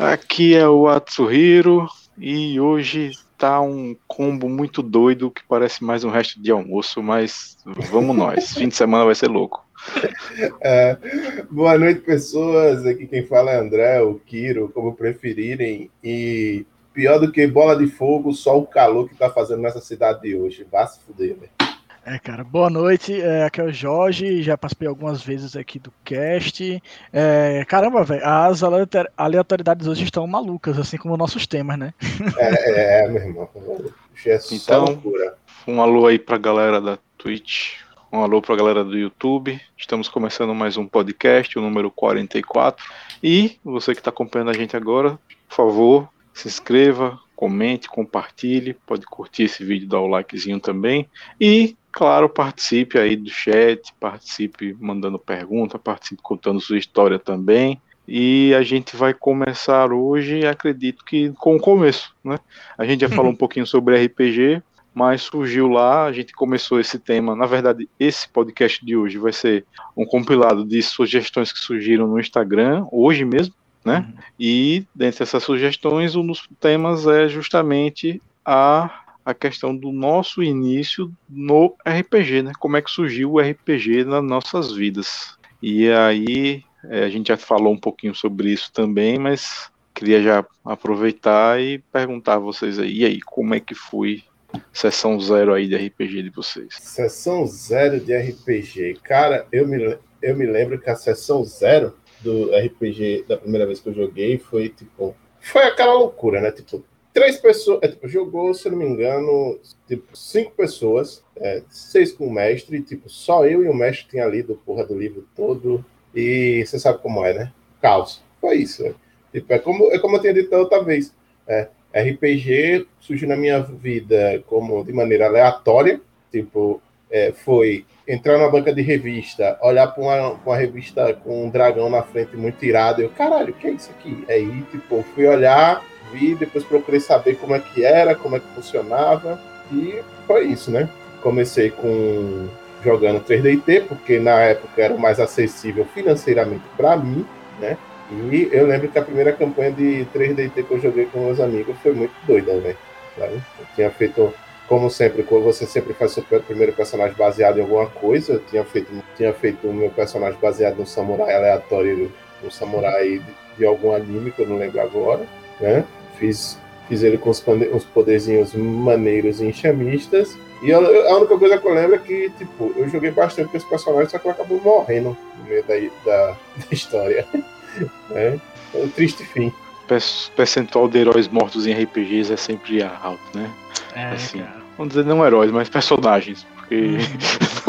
Aqui é o Atsuhiro e hoje tá um combo muito doido que parece mais um resto de almoço, mas vamos nós. Fim de semana vai ser louco. É, boa noite, pessoas. Aqui quem fala é André, o Kiro, como preferirem. E pior do que bola de fogo, só o calor que tá fazendo nessa cidade de hoje. Vá se fuder, velho. É, cara, boa noite. É, aqui é o Jorge, já participei algumas vezes aqui do cast. É, caramba, velho, as aleatoriedades hoje estão malucas, assim como nossos temas, né? É, é meu irmão. É então, loucura. um alô aí pra galera da Twitch, um alô pra galera do YouTube. Estamos começando mais um podcast, o número 44. E você que está acompanhando a gente agora, por favor, se inscreva, comente, compartilhe, pode curtir esse vídeo, dar o likezinho também. E Claro, participe aí do chat, participe mandando pergunta, participe contando sua história também. E a gente vai começar hoje, acredito que com o começo, né? A gente já falou um pouquinho sobre RPG, mas surgiu lá, a gente começou esse tema. Na verdade, esse podcast de hoje vai ser um compilado de sugestões que surgiram no Instagram, hoje mesmo, né? Uhum. E dentre essas sugestões, um dos temas é justamente a a questão do nosso início no RPG, né? Como é que surgiu o RPG nas nossas vidas. E aí, é, a gente já falou um pouquinho sobre isso também, mas queria já aproveitar e perguntar a vocês aí, e aí, como é que foi sessão zero aí de RPG de vocês? Sessão zero de RPG. Cara, eu me, eu me lembro que a sessão zero do RPG da primeira vez que eu joguei foi tipo. Foi aquela loucura, né? Tipo, três pessoas. É, tipo, jogou, se eu não me engano, tipo, cinco pessoas, é, seis com o mestre, tipo, só eu e o mestre tinha lido porra do livro todo. E você sabe como é, né? Caos. Foi isso. Né? Tipo, é como, é como eu tinha dito outra vez. É, RPG surgiu na minha vida como de maneira aleatória. Tipo, é, foi entrar na banca de revista, olhar para uma, uma, revista com um dragão na frente muito irado. Eu, caralho, o que é isso aqui? Aí, tipo, fui olhar vi, depois procurei saber como é que era, como é que funcionava, e foi isso, né? Comecei com jogando 3DT, porque na época era o mais acessível financeiramente para mim, né? E eu lembro que a primeira campanha de 3DT que eu joguei com meus amigos foi muito doida, velho. Eu tinha feito, como sempre, quando você sempre faz seu primeiro personagem baseado em alguma coisa, eu tinha feito, tinha feito o meu personagem baseado no samurai aleatório, no samurai de, de algum anime que eu não lembro agora, né? Fiz, fiz ele com os, os poderzinhos maneiros e enxamistas. E eu, a única coisa que eu lembro é que, tipo, eu joguei bastante com esse personagem, só que ele acabou morrendo no meio da, da, da história. é, um triste fim. O percentual de heróis mortos em RPGs é sempre alto, né? É, assim, cara. Vamos dizer não heróis, mas personagens. Porque, uhum.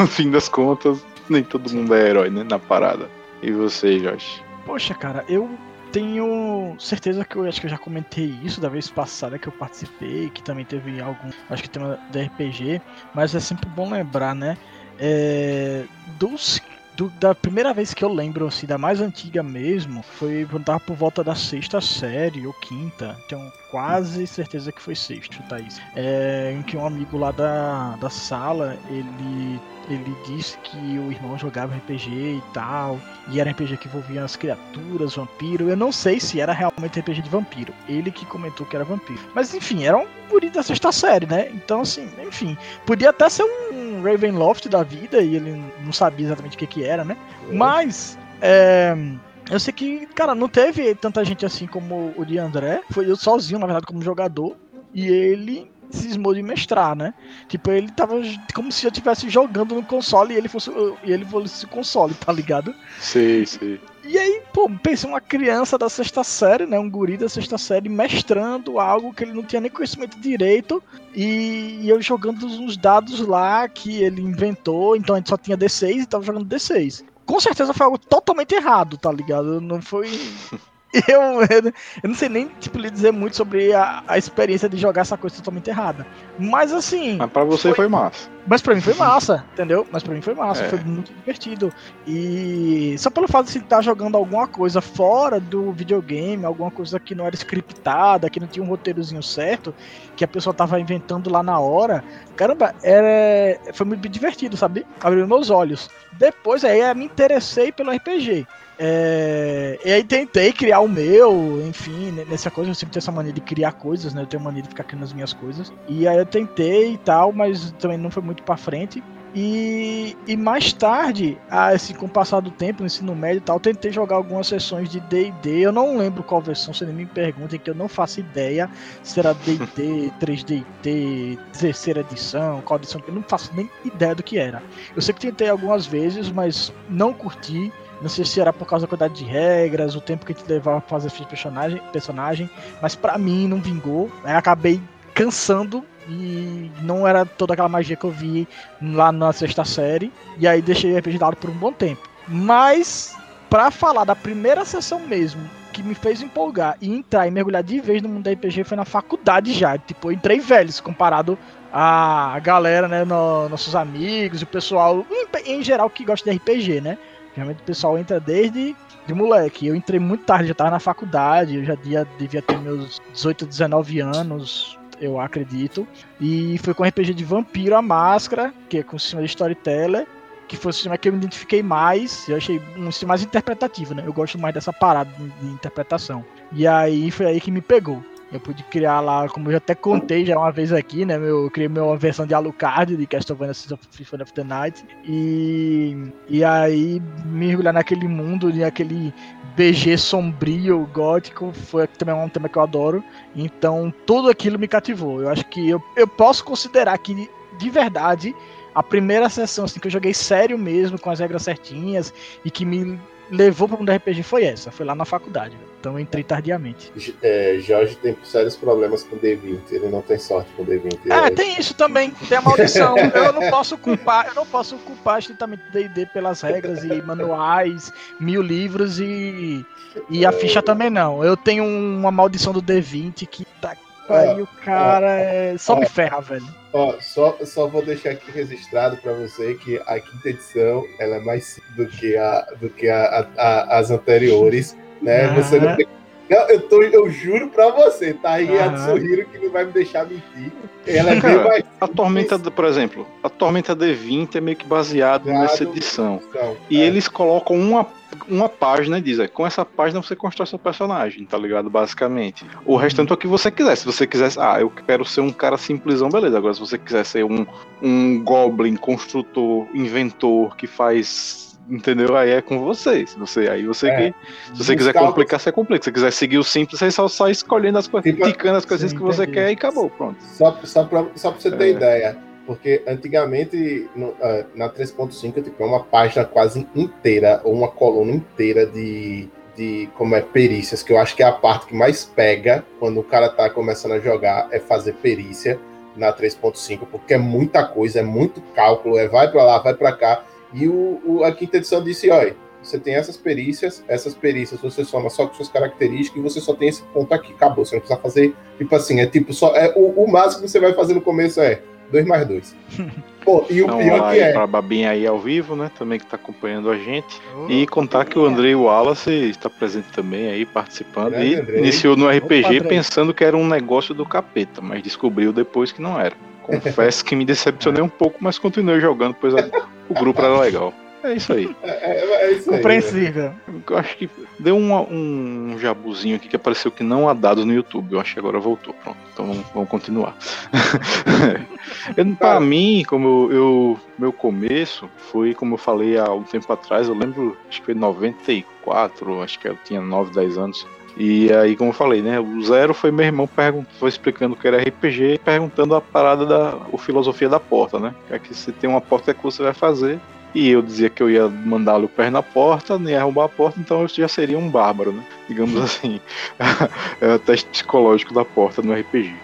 no fim das contas, nem todo mundo é herói, né? Na parada. E você, Josh? Poxa, cara, eu tenho certeza que eu acho que eu já comentei isso da vez passada que eu participei, que também teve algum, acho que tema da RPG, mas é sempre bom lembrar, né? É, dos do, da primeira vez que eu lembro, assim, da mais antiga mesmo, foi quando por volta da sexta série ou quinta. Tenho quase certeza que foi sexta, Thaís. É, em que um amigo lá da, da sala, ele ele disse que o irmão jogava RPG e tal, e era RPG que envolvia as criaturas, vampiro. Eu não sei se era realmente RPG de vampiro. Ele que comentou que era vampiro. Mas enfim, era um guri da sexta série, né? Então, assim, enfim, podia até ser um Ravenloft da vida e ele não sabia exatamente o que, que né? Mas. É, eu sei que, cara, não teve tanta gente assim como o de André. Foi eu sozinho, na verdade, como jogador. E ele cismou de mestrar, né? Tipo, ele tava como se eu estivesse jogando no console e ele fosse e ele fosse console, tá ligado? Sim, sim. E aí, pô, pensei uma criança da sexta série, né? Um guri da sexta série mestrando algo que ele não tinha nem conhecimento direito. E, e eu jogando uns dados lá que ele inventou. Então a gente só tinha D6 e tava jogando D6. Com certeza foi algo totalmente errado, tá ligado? Não foi. eu, eu, não sei nem tipo, lhe dizer muito sobre a, a experiência de jogar essa coisa totalmente errada. Mas assim. Mas pra você foi, foi massa. Mas pra mim foi massa, entendeu? Mas pra mim foi massa, é. foi muito divertido. E só pelo fato de estar jogando alguma coisa fora do videogame, alguma coisa que não era scriptada, que não tinha um roteirozinho certo, que a pessoa tava inventando lá na hora, caramba, era, foi muito divertido, sabe? Abriu meus olhos. Depois aí eu me interessei pelo RPG. É, e aí tentei criar o meu, enfim, nessa coisa, eu sempre tenho essa mania de criar coisas, né? Eu tenho mania de ficar criando as minhas coisas. E aí eu tentei e tal, mas também não foi muito pra frente. E, e mais tarde, assim, com o passar do tempo, no ensino médio e tal, tentei jogar algumas sessões de D&D. Eu não lembro qual versão, se nem me perguntem, que eu não faço ideia se era D&D, 3D&D, terceira edição, qual edição, eu não faço nem ideia do que era. Eu sei que tentei algumas vezes, mas não curti. Não sei se era por causa da quantidade de regras, o tempo que a gente levava pra fazer ficha personagem, personagem mas para mim não vingou. Aí acabei cansando e não era toda aquela magia que eu vi lá na sexta série. E aí deixei RPG de por um bom tempo. Mas, para falar da primeira sessão mesmo, que me fez empolgar e entrar e mergulhar de vez no mundo da RPG foi na faculdade já. Tipo, eu entrei velho comparado a galera, né, no, nossos amigos, o pessoal, em, geral, que gosta de RPG, né? Geralmente o pessoal entra desde de moleque. Eu entrei muito tarde, já tava na faculdade, eu já devia, devia ter meus 18, 19 anos, eu acredito. E foi com o RPG de Vampiro a Máscara, que é com o sistema de Storyteller, que foi o sistema que eu me identifiquei mais. Eu achei um sistema mais interpretativo, né? Eu gosto mais dessa parada de interpretação. E aí foi aí que me pegou. Eu pude criar lá, como eu até contei já uma vez aqui, né? Eu criei minha versão de Alucard de Castlevania Symphony of the Night. E, e aí mergulhar naquele mundo, naquele BG sombrio, gótico, foi também um tema que eu adoro. Então tudo aquilo me cativou. Eu acho que eu, eu posso considerar que de verdade a primeira sessão assim, que eu joguei sério mesmo, com as regras certinhas e que me levou para o mundo RPG foi essa, foi lá na faculdade. Então eu entrei tardiamente. É, Jorge tem sérios problemas com D20, ele não tem sorte com D20. É, tem isso também, tem a maldição. eu não posso culpar, eu não posso culpar estritamente D&D pelas regras e manuais, mil livros e e a é. ficha também não. Eu tenho uma maldição do D20 que tá aí o cara é... só me ferra, velho. Ó, só, só vou deixar aqui registrado para você que a quinta edição ela é mais simples do que, a, do que a, a, as anteriores, né? Uhum. Você não tem... Não, eu, tô, eu juro pra você, tá aí uhum. a Sorriro que não vai me deixar mentir. Ela é bem mais. A Tormenta, por exemplo, a Tormenta D20 é meio que baseado nessa edição. e é. eles colocam uma uma página e diz, é, com essa página você constrói seu personagem, tá ligado? Basicamente. O restante é o que você quiser. Se você quiser, ah, eu quero ser um cara simplesão, beleza. Agora, se você quiser ser um, um goblin, construtor, inventor, que faz entendeu? Aí é com você. Se você aí você é, que, se você quiser complicar, você complica. Se você quiser seguir o simples, você só sai escolhendo as coisas, tipo, ticando as coisinhas que você quer e acabou, pronto. Só, só, pra, só pra você ter é. ideia, porque antigamente, no, ah, na 3.5, tipo, é uma página quase inteira, ou uma coluna inteira de, de como é perícias, que eu acho que é a parte que mais pega quando o cara tá começando a jogar, é fazer perícia na 3.5, porque é muita coisa, é muito cálculo, é vai para lá, vai para cá. E o, o, a quinta edição disse, olha, você tem essas perícias, essas perícias você soma só com suas características e você só tem esse ponto aqui, acabou. Você não precisa fazer, tipo assim, é tipo só. É, o, o máximo que você vai fazer no começo é 2 mais 2. Pô, e o então, pior que é. Pra Babinha aí ao vivo, né? Também que tá acompanhando a gente. Oh, e contar que o Andrei Wallace está presente também aí, participando. Grande e Andrei. iniciou no RPG Opa, pensando que era um negócio do capeta, mas descobriu depois que não era. Confesso que me decepcionei um pouco, mas continuei jogando, pois o grupo era legal. É isso aí. É, é, é isso Compreensível. Eu acho que deu um, um jabuzinho aqui que apareceu que não há dados no YouTube. Eu acho que agora voltou. Pronto. Então vamos, vamos continuar. Para mim, como eu, eu, Meu começo foi, como eu falei há um tempo atrás, eu lembro, acho que foi 94, acho que eu tinha 9, 10 anos. E aí, como eu falei, né? O zero foi meu irmão foi explicando o que era RPG e perguntando a parada da o filosofia da porta, né? Que é que se tem uma porta é que você vai fazer. E eu dizia que eu ia mandá-lo o pé na porta, nem arrombar a porta, então eu já seria um bárbaro, né? Digamos assim. é o teste psicológico da porta no RPG.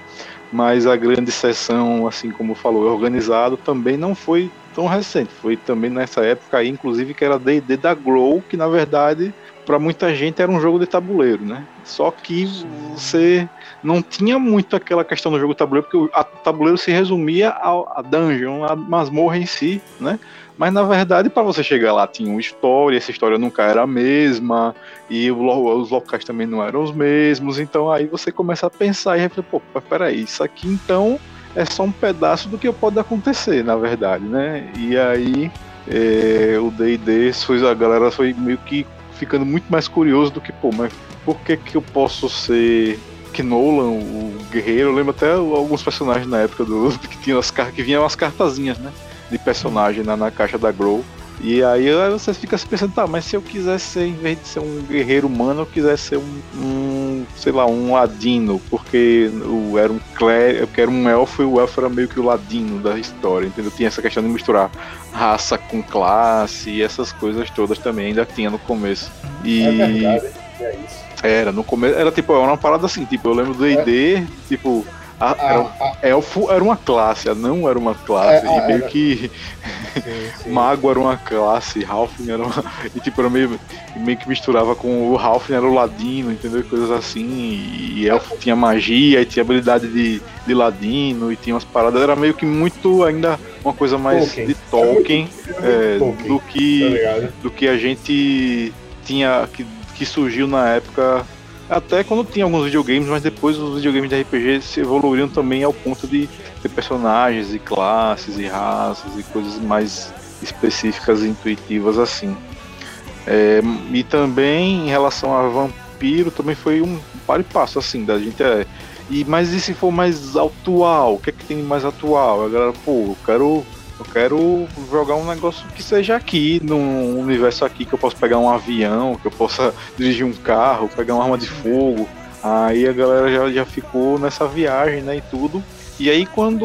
Mas a grande sessão, assim como falou, organizado, também não foi tão recente. Foi também nessa época aí, inclusive, que era D&D da Grow, que na verdade, para muita gente era um jogo de tabuleiro, né? Só que você não tinha muito aquela questão do jogo tabuleiro, porque o tabuleiro se resumia a dungeon, a masmorra em si, né? Mas na verdade, para você chegar lá, tinha uma história, essa história nunca era a mesma, e os locais também não eram os mesmos. Então aí você começa a pensar e refletir, pô, peraí, isso aqui então é só um pedaço do que pode acontecer, na verdade, né? E aí é, o D&D, a galera foi meio que ficando muito mais curioso do que, pô, mas por que que eu posso ser que Nolan, o guerreiro, eu lembro até alguns personagens na época do que tinham as que vinham as cartazinhas, né? De personagem na, na caixa da Grow. E aí você fica se pensando, tá, mas se eu quisesse ser, em vez de ser um guerreiro humano, eu quisesse ser um, um sei lá, um ladino, porque eu era um clérigo, eu era um elfo e o elfo era meio que o ladino da história, entendeu? Tinha essa questão de misturar raça com classe e essas coisas todas também ainda tinha no começo. E... É verdade, é isso. Era, no começo, era tipo, era uma parada assim, tipo, eu lembro do ID, é. tipo, a, a, era, a, elfo era uma classe, não era uma classe. É, e meio era. que. Sim, sim. Mago era uma classe, Halfling era uma. E tipo, era meio, meio que misturava com o Halfling era o ladino, entendeu? Coisas assim. E, e elfo tinha magia, e tinha habilidade de, de ladino, e tinha umas paradas. Era meio que muito ainda uma coisa mais Tolkien. de Tolkien, é, é, Tolkien. do que. Tá do que a gente tinha. Que, que surgiu na época até quando tinha alguns videogames, mas depois os videogames de RPG se evoluíram também ao ponto de ter personagens e classes e raças e coisas mais específicas e intuitivas assim. É, e também em relação a vampiro também foi um par e passo assim da gente é, e mas e se for mais atual o que é que tem mais atual a galera pô eu quero eu quero jogar um negócio que seja aqui, num universo aqui, que eu possa pegar um avião, que eu possa dirigir um carro, pegar uma arma de fogo. Aí a galera já, já ficou nessa viagem, né, e tudo. E aí quando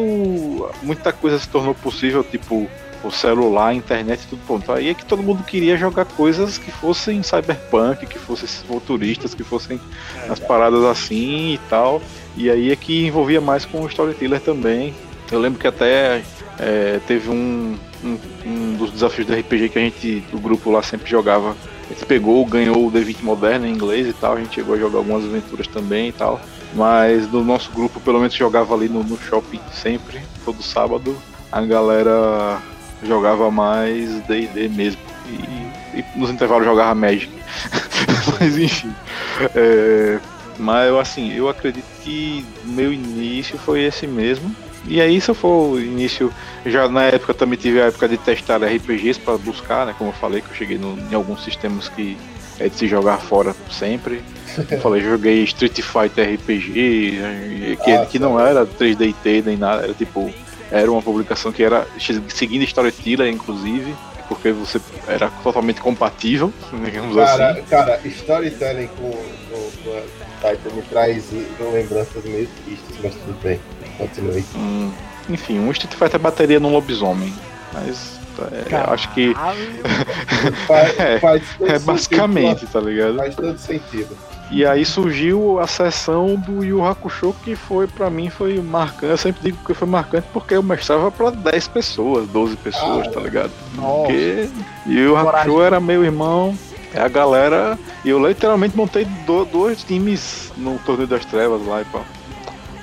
muita coisa se tornou possível, tipo o celular, a internet e tudo pronto, aí é que todo mundo queria jogar coisas que fossem cyberpunk, que fossem futuristas, que fossem é, as paradas assim e tal. E aí é que envolvia mais com o storyteller também. Eu lembro que até é, teve um, um, um, dos desafios do RPG que a gente, do grupo lá, sempre jogava. A gente pegou, ganhou o D20 moderno em inglês e tal. A gente chegou a jogar algumas aventuras também e tal. Mas no nosso grupo, pelo menos, jogava ali no, no shopping sempre, todo sábado. A galera jogava mais DD mesmo. E, e, nos intervalos jogava Magic. mas enfim. É, mas assim, eu acredito que meu início foi esse mesmo. E aí, se eu for o início, já na época também tive a época de testar RPGs para buscar, né? Como eu falei, que eu cheguei no, em alguns sistemas que é de se jogar fora sempre. Eu falei, joguei Street Fighter RPG, que, ah, que não era 3DT nem nada, era tipo, era uma publicação que era seguindo Storyteller, inclusive, porque você era totalmente compatível, digamos cara, assim. Cara, storytelling com, com, com Titan me traz lembranças meio tristes, mas tudo bem. Continue. Hum, enfim, um Street Fighter bateria num lobisomem. Mas é, acho que. faz, é, faz é basicamente, sentido, tá ligado? Faz todo sentido. E aí surgiu a sessão do Yu Hakusho, que foi, para mim, foi marcante. Eu sempre digo que foi marcante porque eu mestrava pra 10 pessoas, 12 pessoas, ah, tá ligado? Nossa. Porque Yu Hakusho era meu irmão, é a galera. E eu literalmente montei do, dois times no Torneio das Trevas lá e pá.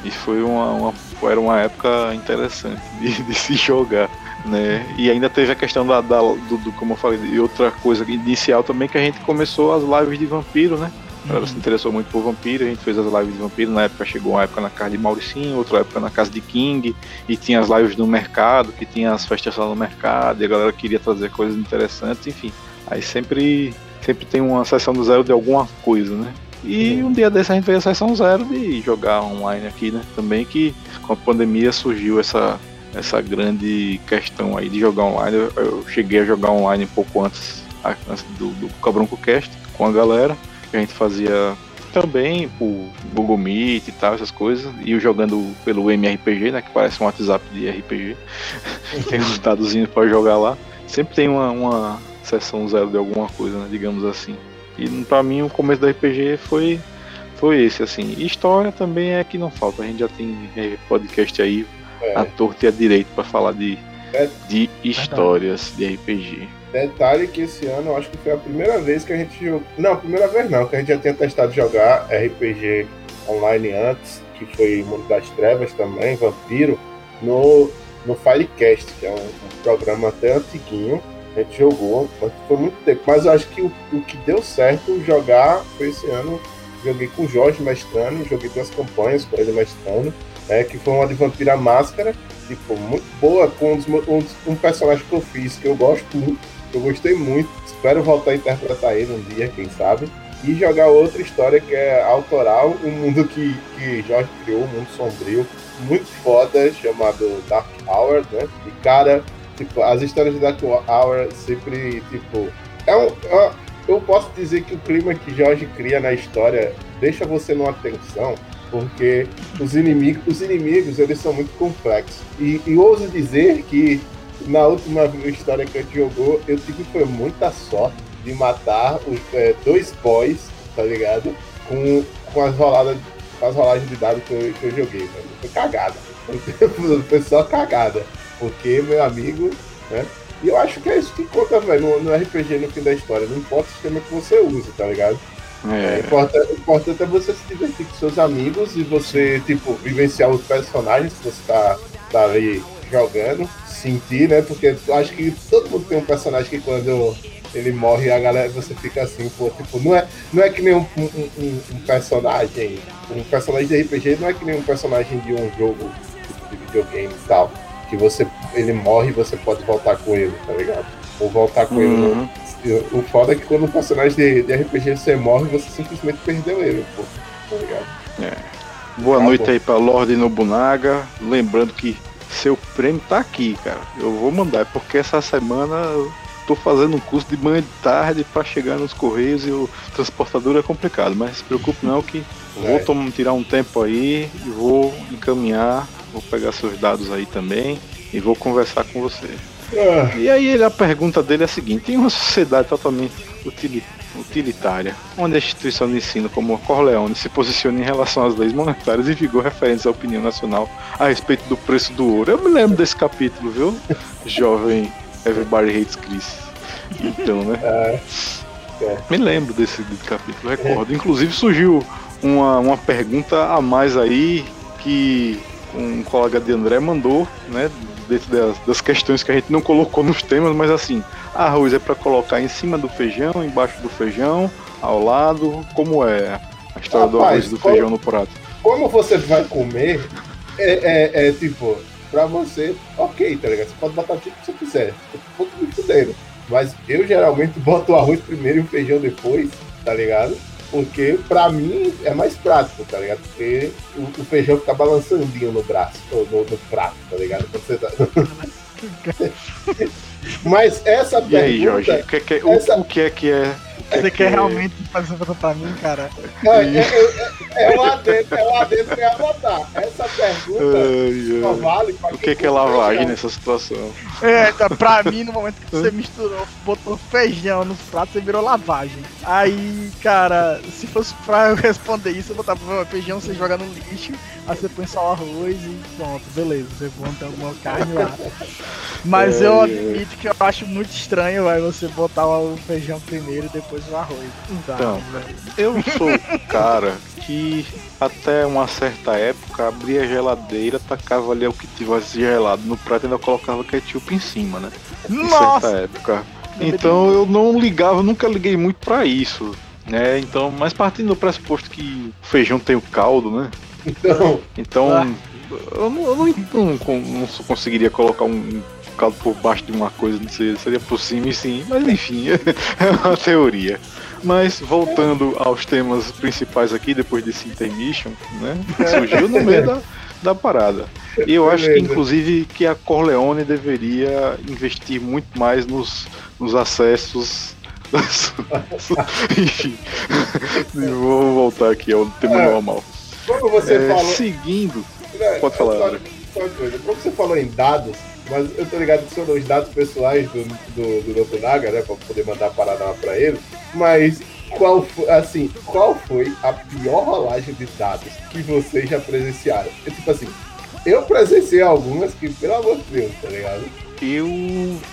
E foi uma, uma, era uma época interessante de, de, se jogar. Né? E ainda teve a questão da, da do, do, como eu falei, e outra coisa inicial também que a gente começou as lives de vampiro, né? Ela se interessou muito por vampiro, a gente fez as lives de vampiro, na época chegou uma época na casa de Mauricinho, outra época na casa de King, e tinha as lives no mercado, que tinha as festas lá no mercado, e a galera queria trazer coisas interessantes, enfim. Aí sempre sempre tem uma sessão do zero de alguma coisa, né? E um dia desse a gente fez a sessão zero de jogar online aqui, né? Também que com a pandemia surgiu essa, essa grande questão aí de jogar online. Eu, eu cheguei a jogar online um pouco antes, antes do, do Cabronco Cast com a galera, que a gente fazia também por Google Meet e tal, essas coisas, e eu jogando pelo MRPG, né? Que parece um WhatsApp de RPG. tem uns dadozinhos para jogar lá. Sempre tem uma, uma sessão zero de alguma coisa, né, digamos assim. E para mim o começo do RPG foi foi esse assim. E história também é que não falta. A gente já tem é, podcast aí é. a torta e a direito para falar de é. de histórias de RPG. Detalhe que esse ano eu acho que foi a primeira vez que a gente jogou. Não, primeira vez não, que a gente já tinha testado jogar RPG online antes, que foi Mundo das Trevas também, Vampiro, no, no Filecast, que é um, um programa até antiguinho, a gente jogou, mas foi muito tempo. Mas eu acho que o, o que deu certo jogar foi esse ano. Joguei com o Jorge mestrando, joguei duas campanhas com ele mestrando, né, que foi uma de Vampira Máscara, tipo, muito boa, com um, dos, um, um, personagem que eu fiz, que eu gosto muito, eu gostei muito. Espero voltar a interpretar ele um dia, quem sabe. E jogar outra história que é autoral, um mundo que, que Jorge criou, um mundo sombrio, muito foda, chamado Dark Hour, né? E cara, tipo, as histórias de Dark Hour sempre, tipo. É um, é, eu posso dizer que o clima que Jorge cria na história deixa você numa tensão, porque os inimigos, os inimigos eles são muito complexos. E, e ouso dizer que na última história que a gente jogou, eu tive foi muita sorte de matar os é, dois boys, tá ligado? Com, com as roladas, com as rolagens de dados que eu, que eu joguei, mano. Foi cagada. Foi só cagada. Porque, meu amigo, né? E eu acho que é isso que conta, velho, no, no, RPG no fim da história. Não importa o sistema que você use, tá ligado? É. O importante, importante é você se divertir com seus amigos e você, tipo, vivenciar os personagens que você tá, tá ali jogando, sentir, né? Porque eu acho que todo mundo tem um personagem que quando ele morre a galera você fica assim, pô, tipo, não é, não é que nem um, um, um personagem, um personagem de RPG não é que nem um personagem de um jogo tipo, de videogame e tal que você ele morre e você pode voltar com ele, tá ligado? Ou voltar com uhum. ele. O foda é que quando um personagem de, de RPG você morre, você simplesmente perdeu ele, pô. Tá ligado? É. Boa tá noite bom. aí pra Lorde Nobunaga. Lembrando que seu prêmio tá aqui, cara. Eu vou mandar, porque essa semana eu tô fazendo um curso de manhã de tarde para chegar nos correios e o transportador é complicado, mas se preocupe não que é. vou tirar um tempo aí e vou encaminhar vou pegar seus dados aí também e vou conversar com você. Ah. E aí a pergunta dele é a seguinte: em uma sociedade totalmente utilitária, onde a instituição de ensino como a Corleone se posiciona em relação às leis monetárias e vigor referentes à opinião nacional a respeito do preço do ouro. Eu me lembro desse capítulo, viu? Jovem Everybody Hates Chris. Então, né? É. É. Me lembro desse, desse capítulo, recordo. Inclusive surgiu uma, uma pergunta a mais aí que um colega de André mandou, né? Dentro das, das, questões que a gente não colocou nos temas, mas assim, arroz é para colocar em cima do feijão, embaixo do feijão, ao lado. Como é a história Rapaz, do arroz e do feijão no prato? Como você vai comer, é, é, é, tipo, pra você, ok, tá ligado? Você pode botar o tipo que você quiser. Um pouco me fudendo. Mas eu geralmente boto o arroz primeiro e o feijão depois, tá ligado? Porque pra mim é mais prático, tá ligado? Porque o, o feijão fica balançandinho no braço, ou no, no prato, tá ligado? Quando você tá. Mas essa e pergunta. E aí, Jorge, o que, que, essa... o, o que é que é você quer realmente fazer essa pergunta pra mim, cara? Não, é, é, é, é lá dentro, é lá dentro que eu ia botar. Essa pergunta ai, só vale pra O que, que é lavagem nessa situação? É, então, pra mim, no momento que você misturou, botou feijão nos pratos, você virou lavagem. Aí, cara, se fosse pra eu responder isso, eu botava feijão, você joga no lixo, aí você põe só o arroz e pronto, beleza, você bota alguma carne lá. Mas é, eu admito que eu acho muito estranho, vai, você botar o feijão primeiro e depois o arroz. Então, eu sou o cara que até uma certa época abria a geladeira, tacava ali o que tivesse gelado no prato e ainda colocava ketchup em cima, né? Nossa! Em certa época. Então eu não ligava, nunca liguei muito para isso. Né? Então, mas partindo do pressuposto que o feijão tem o caldo, né? Então, então ah. eu, não, eu não, não, não conseguiria colocar um caldo por baixo de uma coisa, não sei, seria por cima e sim, mas enfim, é uma teoria. Mas voltando aos temas principais aqui, depois desse intermission, né? Surgiu no meio da, da parada. E eu acho que inclusive que a Corleone deveria investir muito mais nos, nos acessos. Enfim, vamos voltar aqui ao tema é, normal. Você é, falou. Seguindo. É, pode falar. Só, coisa. Como você falou em dados, mas eu tô ligado que são os dados pessoais do, do, do Dr. Naga, né? Pra poder mandar a parada lá pra ele. Mas qual foi, assim, qual foi a pior rolagem de dados que vocês já presenciaram? É tipo assim, eu presenciei algumas que, pelo amor de Deus, tá ligado? Eu,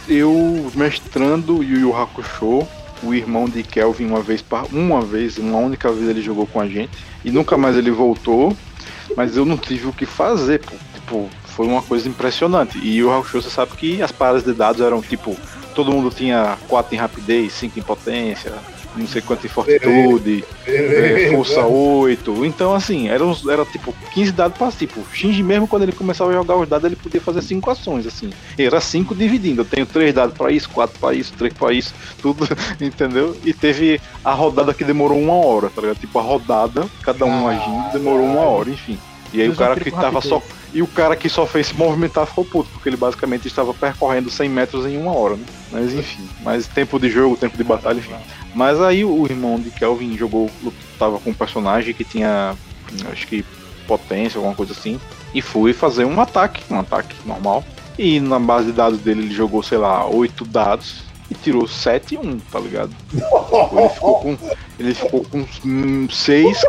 eu mestrando Yu Yu Hakusho, o irmão de Kelvin uma vez, uma vez, uma única vez ele jogou com a gente e nunca mais ele voltou, mas eu não tive o que fazer, pô. Tipo, foi uma coisa impressionante. E o Hakusho, você sabe que as paradas de dados eram tipo, todo mundo tinha 4 em rapidez, 5 em potência, não sei quanto em fortitude, é, força 8. Então, assim, era, uns, era tipo 15 dados para tipo. Shinji mesmo, quando ele começava a jogar os dados, ele podia fazer 5 ações, assim. Era 5 dividindo. Eu tenho 3 dados para isso, 4 para isso, 3 para isso, tudo, entendeu? E teve a rodada que demorou uma hora, tá ligado? Tipo, a rodada, cada um ah, agindo, demorou uma hora, enfim. E aí o cara que tava só. E o cara que só fez se movimentar ficou puto, porque ele basicamente estava percorrendo 100 metros em uma hora, né? Mas enfim, mas tempo de jogo, tempo de batalha, enfim. Mas aí o irmão de Kelvin jogou, tava com um personagem que tinha, acho que potência, alguma coisa assim, e foi fazer um ataque, um ataque normal. E na base de dados dele ele jogou, sei lá, oito dados e tirou 7 e 1, tá ligado? Ele ficou com, ele ficou com 6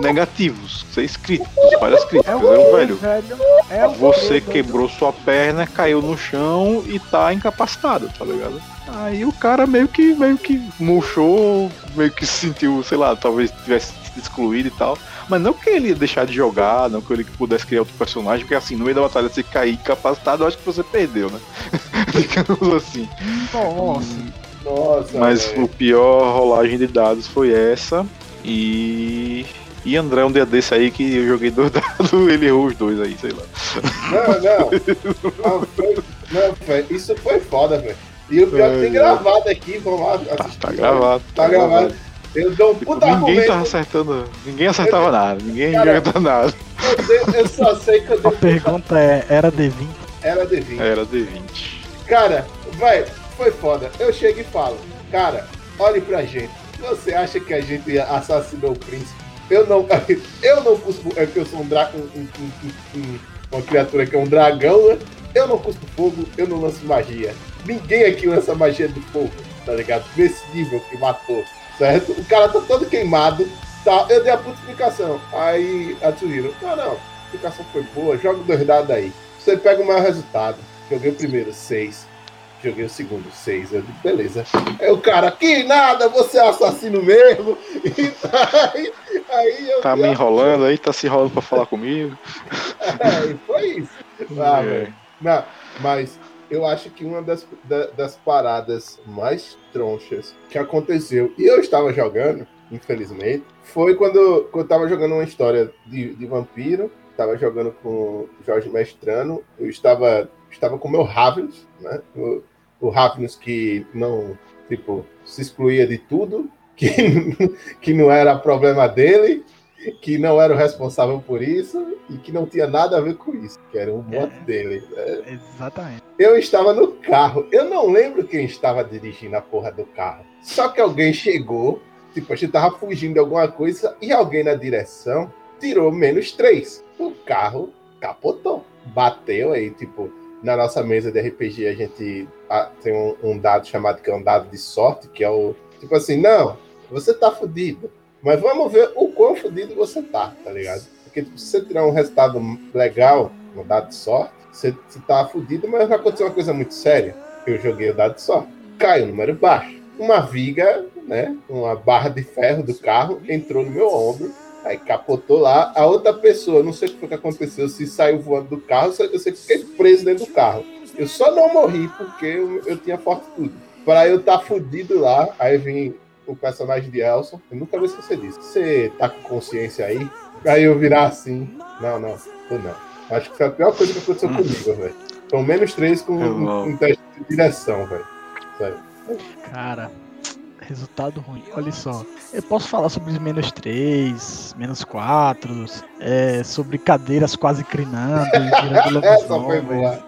negativos, 6 críticos, várias críticas. É o velho. velho é você quebrou sua perna, caiu no chão e tá incapacitado, tá ligado? Aí o cara meio que meio que murchou, meio que se sentiu, sei lá, talvez tivesse sido excluído e tal. Mas não que ele ia deixar de jogar, não que ele pudesse criar outro personagem, porque assim, no meio da batalha você cair incapacitado, eu acho que você perdeu, né? Digamos assim. Nossa. Nossa. Mas véio. o pior rolagem de dados foi essa. E. E André, um dia desse aí que eu joguei dois dados, ele errou os dois aí, sei lá. Não, não. não, foi, não véio, isso foi foda, velho. E o pior é que tem gravado aqui, vamos lá assistir. Tá, tá gravado. Tá, tá gravado. gravado. Eu dou um tipo, puta Ninguém argumento. tava acertando. Ninguém acertava eu, nada. Ninguém acertava nada. Eu, eu, só sei que eu A pergunta é: era D20? Era D20. Era D20. Cara, vai, foi foda. Eu chego e falo: Cara, olhe pra gente. Você acha que a gente assassinou o príncipe? Eu não. Eu não cuspo. É que eu sou um dragão. Um, um, um, uma criatura que é um dragão, né? Eu não cuspo fogo, eu não lanço magia. Ninguém aqui lança magia do fogo, tá ligado? Nesse nível que matou certo? O cara tá todo queimado, tá? Eu dei a puta explicação. Aí a Tsuhiro, não, não, a explicação foi boa, joga dois dados aí. Você pega o maior resultado. Joguei o primeiro, seis. Joguei o segundo, seis. Eu digo, beleza. Aí o cara, que nada, você é assassino mesmo. E aí, aí eu. Tá me enrolando aí, tá se enrolando pra falar comigo. É, foi isso. Ah, é. Não, mas eu acho que uma das, da, das paradas mais tronchas que aconteceu, e eu estava jogando, infelizmente, foi quando, quando eu estava jogando uma história de, de vampiro, estava jogando com Jorge Mestrano, eu estava, estava com o meu Ravens, né? O, o Ravens que não, tipo, se excluía de tudo, que, que não era problema dele, que não era o responsável por isso e que não tinha nada a ver com isso, que era o moto é, dele. Né? Exatamente. Eu estava no carro, eu não lembro quem estava dirigindo a porra do carro. Só que alguém chegou, tipo, a gente tava fugindo de alguma coisa e alguém na direção tirou menos três. O carro capotou, bateu aí, tipo, na nossa mesa de RPG a gente ah, tem um, um dado chamado que é um dado de sorte, que é o tipo assim, não, você tá fudido mas vamos ver o quão fodido você tá, tá ligado? Porque tipo, se você tirar um resultado legal, um dado de sorte, você, você tá fudido, mas vai acontecer uma coisa muito séria. Eu joguei o dado de sorte. Caiu o número baixo. Uma viga, né? Uma barra de ferro do carro entrou no meu ombro. Aí capotou lá. A outra pessoa, não sei o que foi que aconteceu, se saiu voando do carro, eu sei que fiquei preso dentro do carro. Eu só não morri porque eu, eu tinha fortitude. Para eu estar tá fudido lá, aí vim o personagem de Elson. Eu nunca vou esquecer disso. Você tá com consciência aí? Aí eu virar assim. Não, não, tô não. Acho que foi a pior coisa que aconteceu hum. comigo, velho. Foi menos três com um, um teste de direção, velho. Sério. Cara, resultado ruim. Olha só, eu posso falar sobre menos 3, menos 4, é, sobre cadeiras quase crinando, girando Essa foi boa.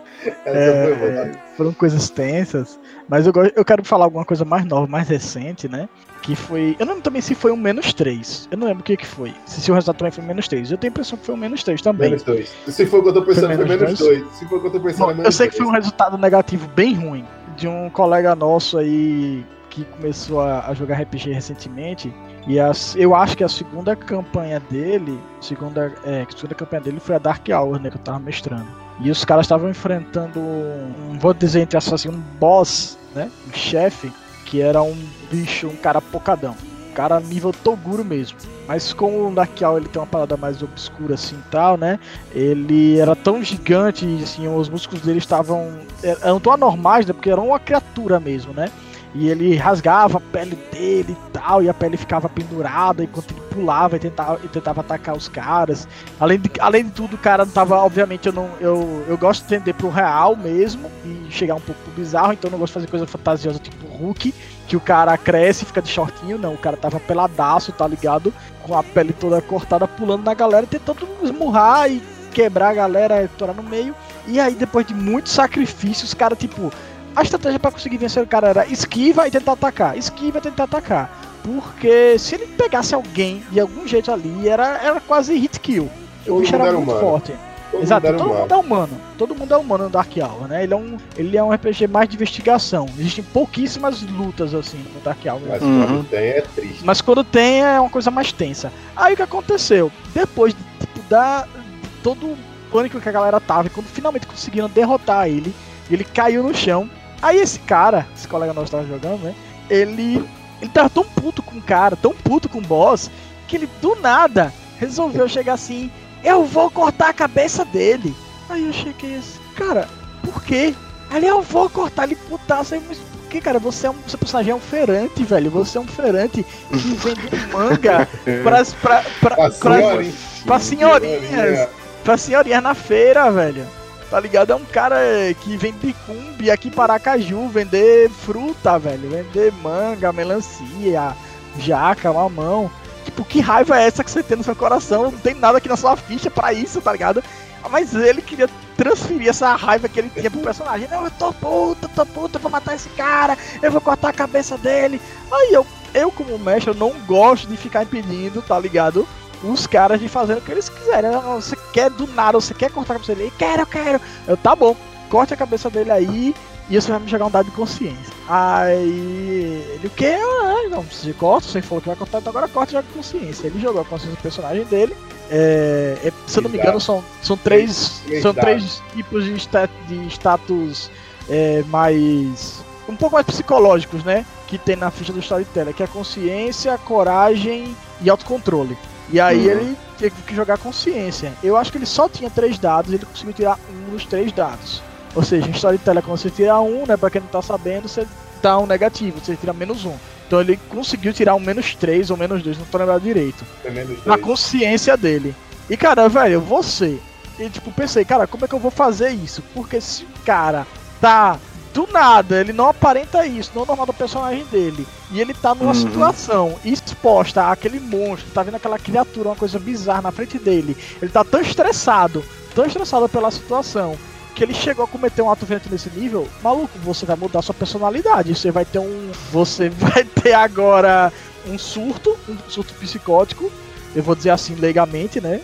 Essa é, foi boa. Foram coisas tensas, mas eu, eu quero falar alguma coisa mais nova, mais recente, né? Que foi. Eu não lembro também se foi um menos 3. Eu não lembro o que, que foi. Se, se o resultado também foi menos 3. Eu tenho a impressão que foi um menos 3 também. Menos 2. Se for o que eu tô pensando, foi menos 2. Se for o que eu tô pensando, Bom, é menos Eu sei que foi um resultado negativo bem ruim. De um colega nosso aí que começou a, a jogar RPG recentemente. E as, eu acho que a segunda campanha dele, segunda, é, a segunda campanha dele foi a Dark Hour, né, que eu tava mestrando. E os caras estavam enfrentando um, vou dizer entre aspas assim, um boss, né, um chefe, que era um bicho, um cara pocadão. Um cara nível Toguro mesmo. Mas como o Dark Hour ele tem uma parada mais obscura assim e tal, né? Ele era tão gigante, assim, os músculos dele estavam. eram tão anormais, né? Porque era uma criatura mesmo, né? E ele rasgava a pele dele e tal, e a pele ficava pendurada enquanto ele pulava e tentava, e tentava atacar os caras. Além de, além de tudo, o cara não tava, obviamente, eu não. Eu, eu gosto de tender pro real mesmo e chegar um pouco pro bizarro, então eu não gosto de fazer coisa fantasiosa tipo Hulk, que o cara cresce e fica de shortinho, não. O cara tava peladaço, tá ligado? Com a pele toda cortada, pulando na galera, tentando esmurrar e quebrar a galera, estourar no meio. E aí, depois de muitos sacrifícios, os caras, tipo, a estratégia para conseguir vencer o cara era esquiva e tentar atacar, esquiva e tentar atacar. Porque se ele pegasse alguém de algum jeito ali, era, era quase hit kill. Todo o bicho era, era muito humano. forte. Todo Exato, mundo todo humano. mundo é humano. Todo mundo é humano no Dark Hour, né? Ele é um, ele é um RPG mais de investigação. Existem pouquíssimas lutas assim no Dark Hour. Mas uhum. quando tem é triste. Mas quando tem é uma coisa mais tensa. Aí o que aconteceu? Depois de, tipo, da, de todo o pânico que a galera tava, e quando finalmente conseguiram derrotar ele, ele caiu no chão. Aí esse cara, esse colega nosso tava jogando, né? Ele. Ele tava tão puto com o cara, tão puto com o boss, que ele do nada resolveu chegar assim eu vou cortar a cabeça dele. Aí eu cheguei assim, cara, por quê? Ali eu vou cortar ele putaço aí, mas por que, cara? Você é um. Seu personagem é um ferante, velho. Você é um ferante que vende manga pras, pra, pra, pra, pra, pra senhorinhas. Pra senhorinhas na feira, velho. Tá ligado? É um cara que vende cumbi aqui para Aracaju, vender fruta, velho. Vender manga, melancia, jaca, mamão. Tipo, que raiva é essa que você tem no seu coração? Não tem nada aqui na sua ficha para isso, tá ligado? Mas ele queria transferir essa raiva que ele tinha pro personagem. Não, eu tô puta, tô puta, eu vou matar esse cara, eu vou cortar a cabeça dele. Aí eu, eu como mestre, eu não gosto de ficar impedindo, tá ligado? Os caras de fazer o que eles quiserem. Você quer do nada, você quer cortar a cabeça dele? Quero, eu quero. Eu, tá bom, corte a cabeça dele aí e você vai me jogar um dado de consciência. Aí ele, o que? Ah, não, você corta, você falou que vai cortar, então agora corta e joga consciência. Ele jogou a consciência do personagem dele. É, é, se eu não me engano, são, são três. São três tipos de, stat, de status é, mais. um pouco mais psicológicos, né? Que tem na ficha do Storyteller, que é consciência, coragem e autocontrole. E aí uhum. ele teve que jogar consciência. Eu acho que ele só tinha três dados, ele conseguiu tirar um dos três dados. Ou seja, em Storyteller, quando você tira um, né? Pra quem não tá sabendo, você dá um negativo, você tira menos um. Então ele conseguiu tirar um menos 3 ou menos 2, não tô lembrado direito. É na consciência dele. E cara, velho, você. E tipo, pensei, cara, como é que eu vou fazer isso? Porque se o cara tá do nada, ele não aparenta isso, não é normal do personagem dele. E ele tá numa uhum. situação exposta àquele monstro, tá vendo aquela criatura, uma coisa bizarra na frente dele. Ele tá tão estressado, tão estressado pela situação, que ele chegou a cometer um ato violento nesse nível, maluco, você vai mudar sua personalidade. Você vai ter um. Você vai ter agora um surto, um surto psicótico. Eu vou dizer assim legalmente, né?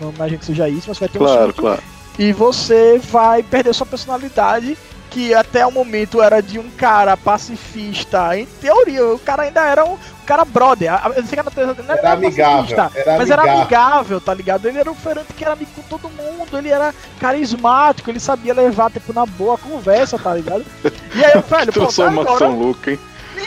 Não imagino que seja isso, mas vai ter claro, um surto. Claro. E você vai perder sua personalidade que até o momento era de um cara pacifista. Em teoria, o cara ainda era um, cara brother. Eu sei que não era, era amigável, era mas amigável. era amigável, tá ligado? Ele era um ferante que era amigo com todo mundo, ele era carismático, ele sabia levar tipo na boa conversa, tá ligado? E aí, velho, pô, sou uma agora... Luca, hein?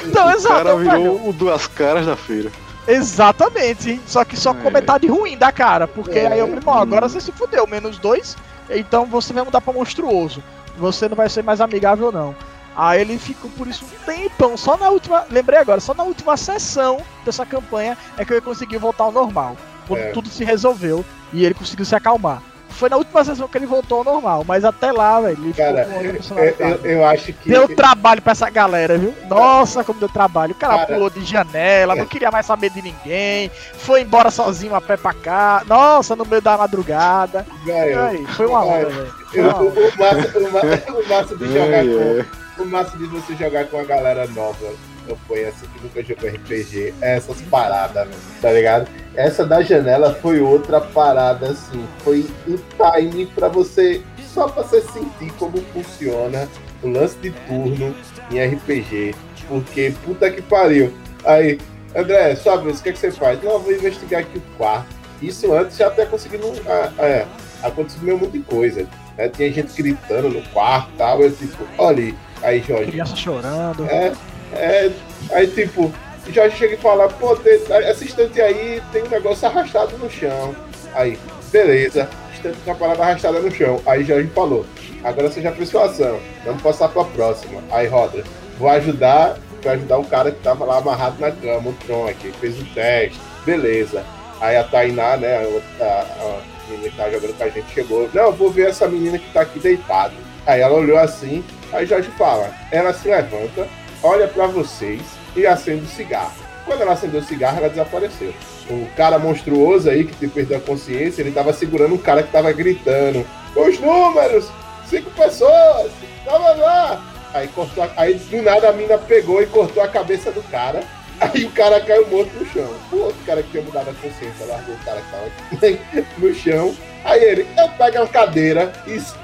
Então, o exato. O cara virou velho. o duas caras da feira. Exatamente, só que só é. com metade ruim da cara, porque é. aí eu, irmão, agora você se fudeu, menos dois, então você vai mudar pra monstruoso você não vai ser mais amigável, não. Aí ele ficou por isso um tempão. Só na última. Lembrei agora, só na última sessão dessa campanha é que ele conseguiu voltar ao normal. Quando é. tudo se resolveu e ele conseguiu se acalmar. Foi na última sessão que ele voltou ao normal, mas até lá, velho, ele cara, ficou com outra personalidade. Eu, eu, acho que. Deu trabalho pra essa galera, viu? Nossa, como deu trabalho. O cara, cara pulou de janela, é. não queria mais saber de ninguém, foi embora sozinho a pé pra cá. Nossa, no meio da madrugada. Aí, foi uma onda, velho. O massa, o, massa, o massa de jogar com. O massa de você jogar com a galera nova campanha assim que nunca jogou RPG, é essas paradas, tá ligado? Essa da janela foi outra parada, assim, foi um time para você, só pra você sentir como funciona o lance de turno em RPG, porque puta que pariu. Aí, André, só o que, é que você faz? Não, eu vou investigar aqui o quarto. Isso antes já até conseguindo. Ah, é, aconteceu meio muita coisa. Né? Tinha gente gritando no quarto e tal. Eu tipo, olha aí, Jorge. Criança chorando. É, é, aí, tipo, já chega e fala, pô, aí tem um negócio arrastado no chão. Aí, beleza, estante com a parada arrastada no chão. Aí Jorge falou, agora fez sua ação, vamos passar pra próxima. Aí roda, vou ajudar, vou ajudar um cara que tava lá amarrado na cama, o Tron aqui, fez o teste, beleza. Aí a Tainá, né, a, a, a menina que tava jogando com a gente, chegou, não, vou ver essa menina que tá aqui deitada. Aí ela olhou assim, aí Jorge fala, ela se levanta, olha para vocês e acende o cigarro. Quando ela acendeu o cigarro, ela desapareceu. O cara monstruoso aí que perdeu a consciência, ele tava segurando um cara que tava gritando: Os números! Cinco pessoas! Blá blá blá! Aí cortou a... Aí do nada a mina pegou e cortou a cabeça do cara. Aí o cara caiu morto no chão. O outro cara que tinha mudado a consciência largou o cara que tava no chão. Aí ele, eu pego a cadeira,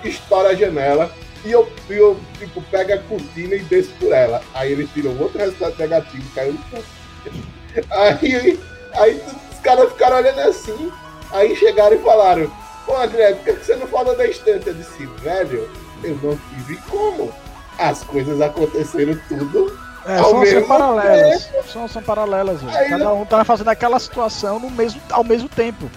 estoura a janela e eu, eu tipo, pego a cortina e desço por ela. Aí ele tirou outro resultado negativo, caiu no chão. Aí, aí os caras ficaram olhando assim, aí chegaram e falaram, pô André, por que você não fala da estante? Eu disse, velho, eu não tive como. As coisas aconteceram tudo é, são, são paralelas. São, são paralelas, velho. Cada um tá fazendo aquela situação no mesmo, ao mesmo tempo.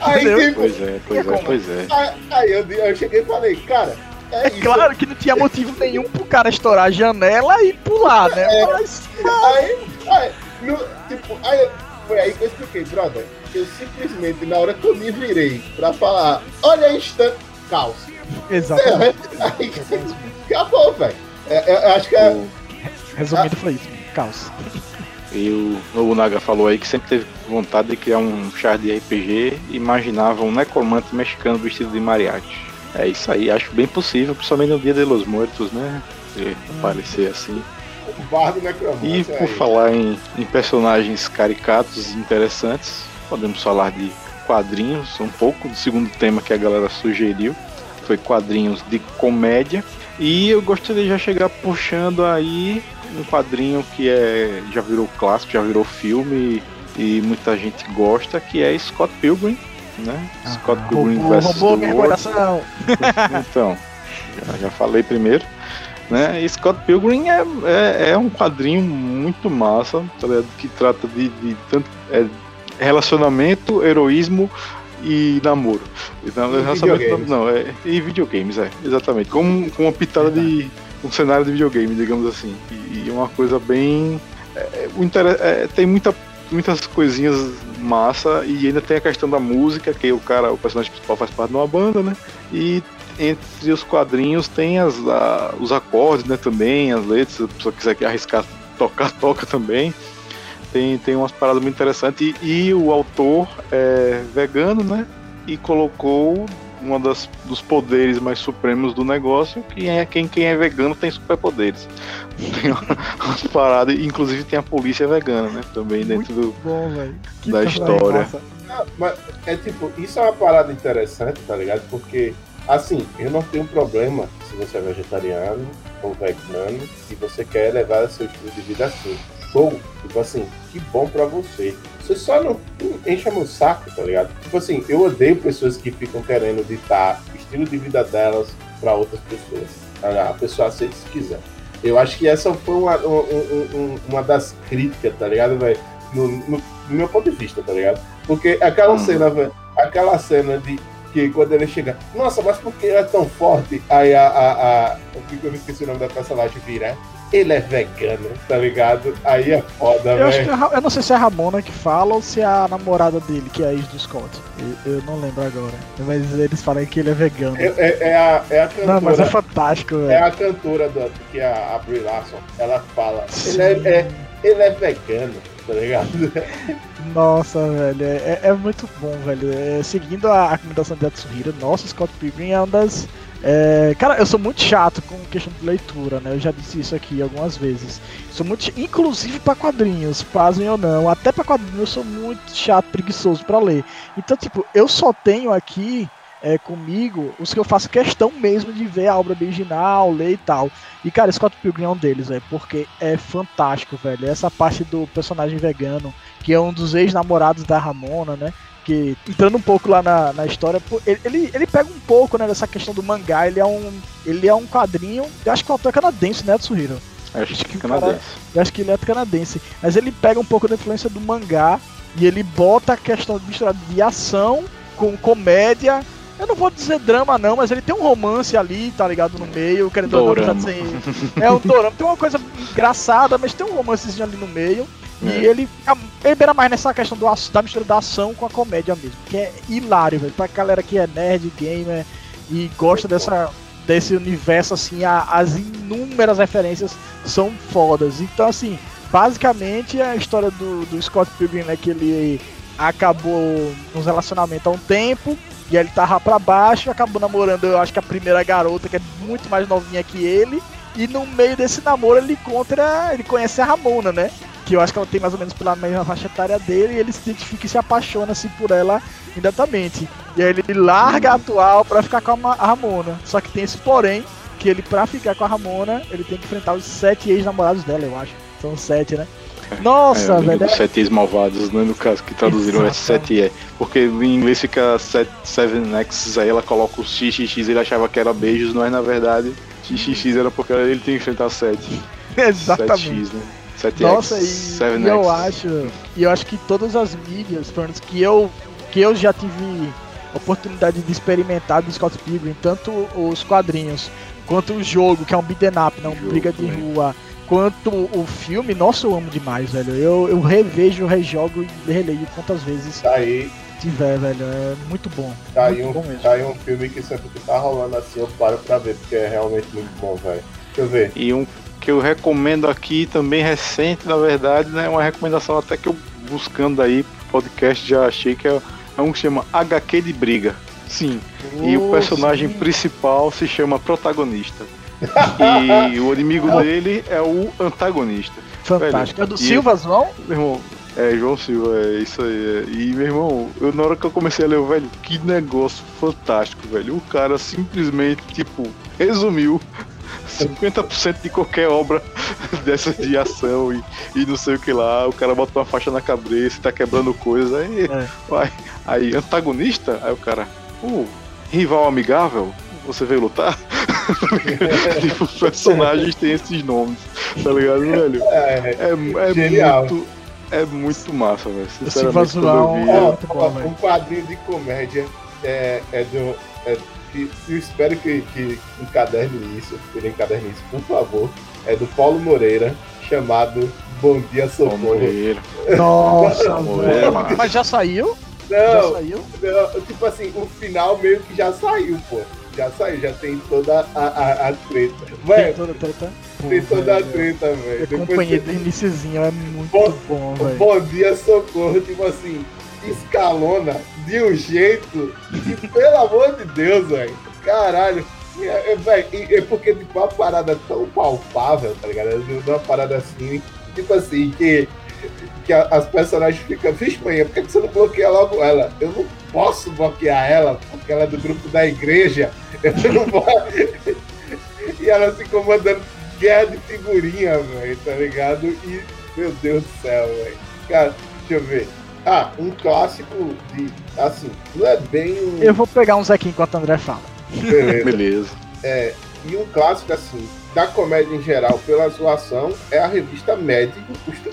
Aí, tipo, pois é, pois é, pois é. Aí, aí eu, eu cheguei e falei, cara, é, é claro que não tinha motivo nenhum pro cara estourar a janela e pular, né? É. Mas. Aí, aí, no, tipo, aí, foi aí que eu expliquei, brother. Eu simplesmente, na hora que eu me virei pra falar, olha aí, instante, caos. Exatamente. Aí, acabou, velho. É, é, eu acho que é. Resumindo, foi isso. Caos. E o Nobunaga falou aí que sempre teve vontade de criar um char de RPG e imaginava um necromante mexicano vestido de mariachi. É isso aí, acho bem possível, principalmente no Dia de los Muertos, né? Se aparecer assim. O bardo necromante. E por aí. falar em, em personagens caricatos e interessantes, podemos falar de quadrinhos, um pouco do segundo tema que a galera sugeriu, foi quadrinhos de comédia. E eu gostaria de já chegar puxando aí um quadrinho que é já virou clássico, já virou filme e muita gente gosta, que é Scott Pilgrim, né? Ah, Scott Pilgrim vs. Roubou minha coração. Então, já, já falei primeiro. Né? E Scott Pilgrim é, é, é, um quadrinho muito massa, tá que trata de, de tanto é, relacionamento, heroísmo e namoro. Então, e relacionamento não, é, e videogames, é, exatamente. Com, com uma pitada de um cenário de videogame, digamos assim. E, e uma coisa bem. É, é, tem muita, muitas coisinhas massa e ainda tem a questão da música, que o cara, o personagem principal faz parte de uma banda, né? E entre os quadrinhos tem as, a, os acordes, né? Também, as letras, se a pessoa quiser arriscar tocar, toca também. Tem, tem umas paradas muito interessantes. E, e o autor é vegano, né? E colocou uma das dos poderes mais supremos do negócio, que é quem, quem é vegano tem superpoderes. Tem umas paradas, inclusive tem a polícia vegana, né? Também dentro do, bom, da história. Ah, mas é tipo, isso é uma parada interessante, tá ligado? Porque, assim, eu não tenho problema se você é vegetariano ou vegano e você quer levar seu estilo de vida assim. Show! Tipo assim, que bom pra você. Você só não enche meu saco, tá ligado? Tipo assim, eu odeio pessoas que ficam querendo ditar o estilo de vida delas para outras pessoas. A pessoa aceita se quiser. Eu acho que essa foi uma, uma, uma das críticas, tá ligado, velho? No, no, no, meu ponto de vista, tá ligado? Porque aquela uhum. cena, velho, aquela cena de que quando ele chega, nossa, mas por que ele é tão forte? Aí a. a, a, eu esqueci o nome da personagem vira ele é vegano, tá ligado? Aí é foda, eu velho. É, eu não sei se é a Ramona que fala ou se é a namorada dele, que é a ex do Scott. Eu, eu não lembro agora. Mas eles falam que ele é vegano. É, é, é a, é a cantora. Não, mas é fantástico, velho. É a cantora do, que é a, a Brie Larson. Ela fala. Ele é, é, ele é vegano, tá ligado? Nossa, velho, é, é muito bom, velho. É, seguindo a recomendação de Atsuhira, nossa, Scott Pilgrim é uma das é, cara, eu sou muito chato com questão de leitura, né? Eu já disse isso aqui algumas vezes. Sou muito, inclusive para quadrinhos, fazem ou não, até para quadrinhos eu sou muito chato, preguiçoso para ler. Então, tipo, eu só tenho aqui é, comigo os que eu faço questão mesmo de ver a obra original, ler e tal. E, cara, Scott Pilgrim é um deles, velho, porque é fantástico, velho. Essa parte do personagem vegano, que é um dos ex-namorados da Ramona, né? Que entrando um pouco lá na, na história, ele, ele pega um pouco né, dessa questão do mangá, ele é um, ele é um quadrinho, eu acho que o autor é canadense, né, Tsuhiro? Acho, acho que, que canadense. Cara, eu acho que ele é canadense, mas ele pega um pouco da influência do mangá e ele bota a questão misturada de ação com comédia eu não vou dizer drama, não, mas ele tem um romance ali, tá ligado? No meio, querendo ou não, sem... É um dorama. Tem uma coisa engraçada, mas tem um romancezinho ali no meio. É. E ele, ele beira mais nessa questão do, da mistura da ação com a comédia mesmo. Que é hilário, velho. Pra galera que é nerd, gamer e gosta dessa, desse universo, assim, a, as inúmeras referências são fodas. Então, assim, basicamente é a história do, do Scott Pilgrim, né? Que ele acabou nos relacionamentos há um tempo. E ele tava pra baixo, acabou namorando, eu acho que a primeira garota, que é muito mais novinha que ele. E no meio desse namoro ele encontra. Ele conhece a Ramona, né? Que eu acho que ela tem mais ou menos pela mesma faixa etária dele, e ele se identifica e se apaixona assim por ela imediatamente. E aí ele larga a atual para ficar com a Ramona. Só que tem esse porém, que ele pra ficar com a Ramona, ele tem que enfrentar os sete ex-namorados dela, eu acho. São sete, né? Nossa, é, velho. Os sete ex-malvados, né? No caso, que traduziram é 7 e Porque em inglês fica 7 X, aí ela coloca o XXX, ele achava que era beijos, mas na verdade XXX era porque ele tem que enfrentar 7. Exatamente. 7X, né? 7X, Nossa, e, e eu acho, e eu acho que todas as mídias, pelo menos que eu que eu já tive oportunidade de experimentar do Scott Pilgrim, tanto os quadrinhos quanto o jogo, que é um beat'em up, não, jogo, briga de rua, quanto o filme, nossa, eu amo demais, velho. Eu, eu revejo, rejogo e releio quantas vezes tá aí. tiver, velho. É muito bom. Tá, muito aí um, bom tá aí um filme que sempre que tá rolando assim, eu paro pra ver, porque é realmente muito bom, velho. Deixa eu ver. E um que eu recomendo aqui, também recente, na verdade, né? Uma recomendação até que eu buscando aí podcast já achei que é é um que chama HQ de Briga. Sim. Oh, e o personagem sim. principal se chama protagonista. e o inimigo é dele é o antagonista. Fantástico. Velho, é do Silva, João? Meu irmão, é, João Silva, é isso aí. É. E, meu irmão, eu, na hora que eu comecei a ler, velho, que negócio fantástico, velho. O cara simplesmente, tipo, resumiu 50% de qualquer obra dessa de ação e, e não sei o que lá, o cara bota uma faixa na cabeça, tá quebrando coisa, aí é. vai. Aí, antagonista, aí o cara, uh, rival amigável, você veio lutar? tipo, os personagens têm esses nomes, tá ligado, velho? É, é, é muito. É muito massa, velho. Sinceramente, quando eu vi, é... Um quadrinho de comédia é, é do. É que eu espero que, que encaderne isso, ele encaderne isso, por favor, é do Paulo Moreira, chamado Bom Dia Socorro. Nossa, Moreira, mas já saiu? Não, já saiu? Não, tipo assim, o final meio que já saiu, pô. Já saiu, já tem toda a, a, a treta. Véio, tem toda a treta? Tem toda a treta, velho. Eu acompanhei do iníciozinho, é muito bom, bom velho. Bom dia, socorro, tipo assim, escalona de um jeito que, pelo amor de Deus, velho. Caralho. É, é, é porque, tipo, uma parada tão palpável, tá ligado? Uma parada assim, tipo assim, que, que as personagens ficam, vixe, manhã, por que você não bloqueia logo ela? Eu não posso bloquear ela, porque ela é do grupo da igreja. Eu não vou. e ela se comandando guerra de figurinha, velho, tá ligado? E, meu Deus do céu, velho. Cara, deixa eu ver. Ah, um clássico de. Assim, não é bem um. Eu vou pegar uns aqui enquanto o André fala. Beleza. Beleza. É, e um clássico, assim, da comédia em geral, pela zoação, é a revista Mad.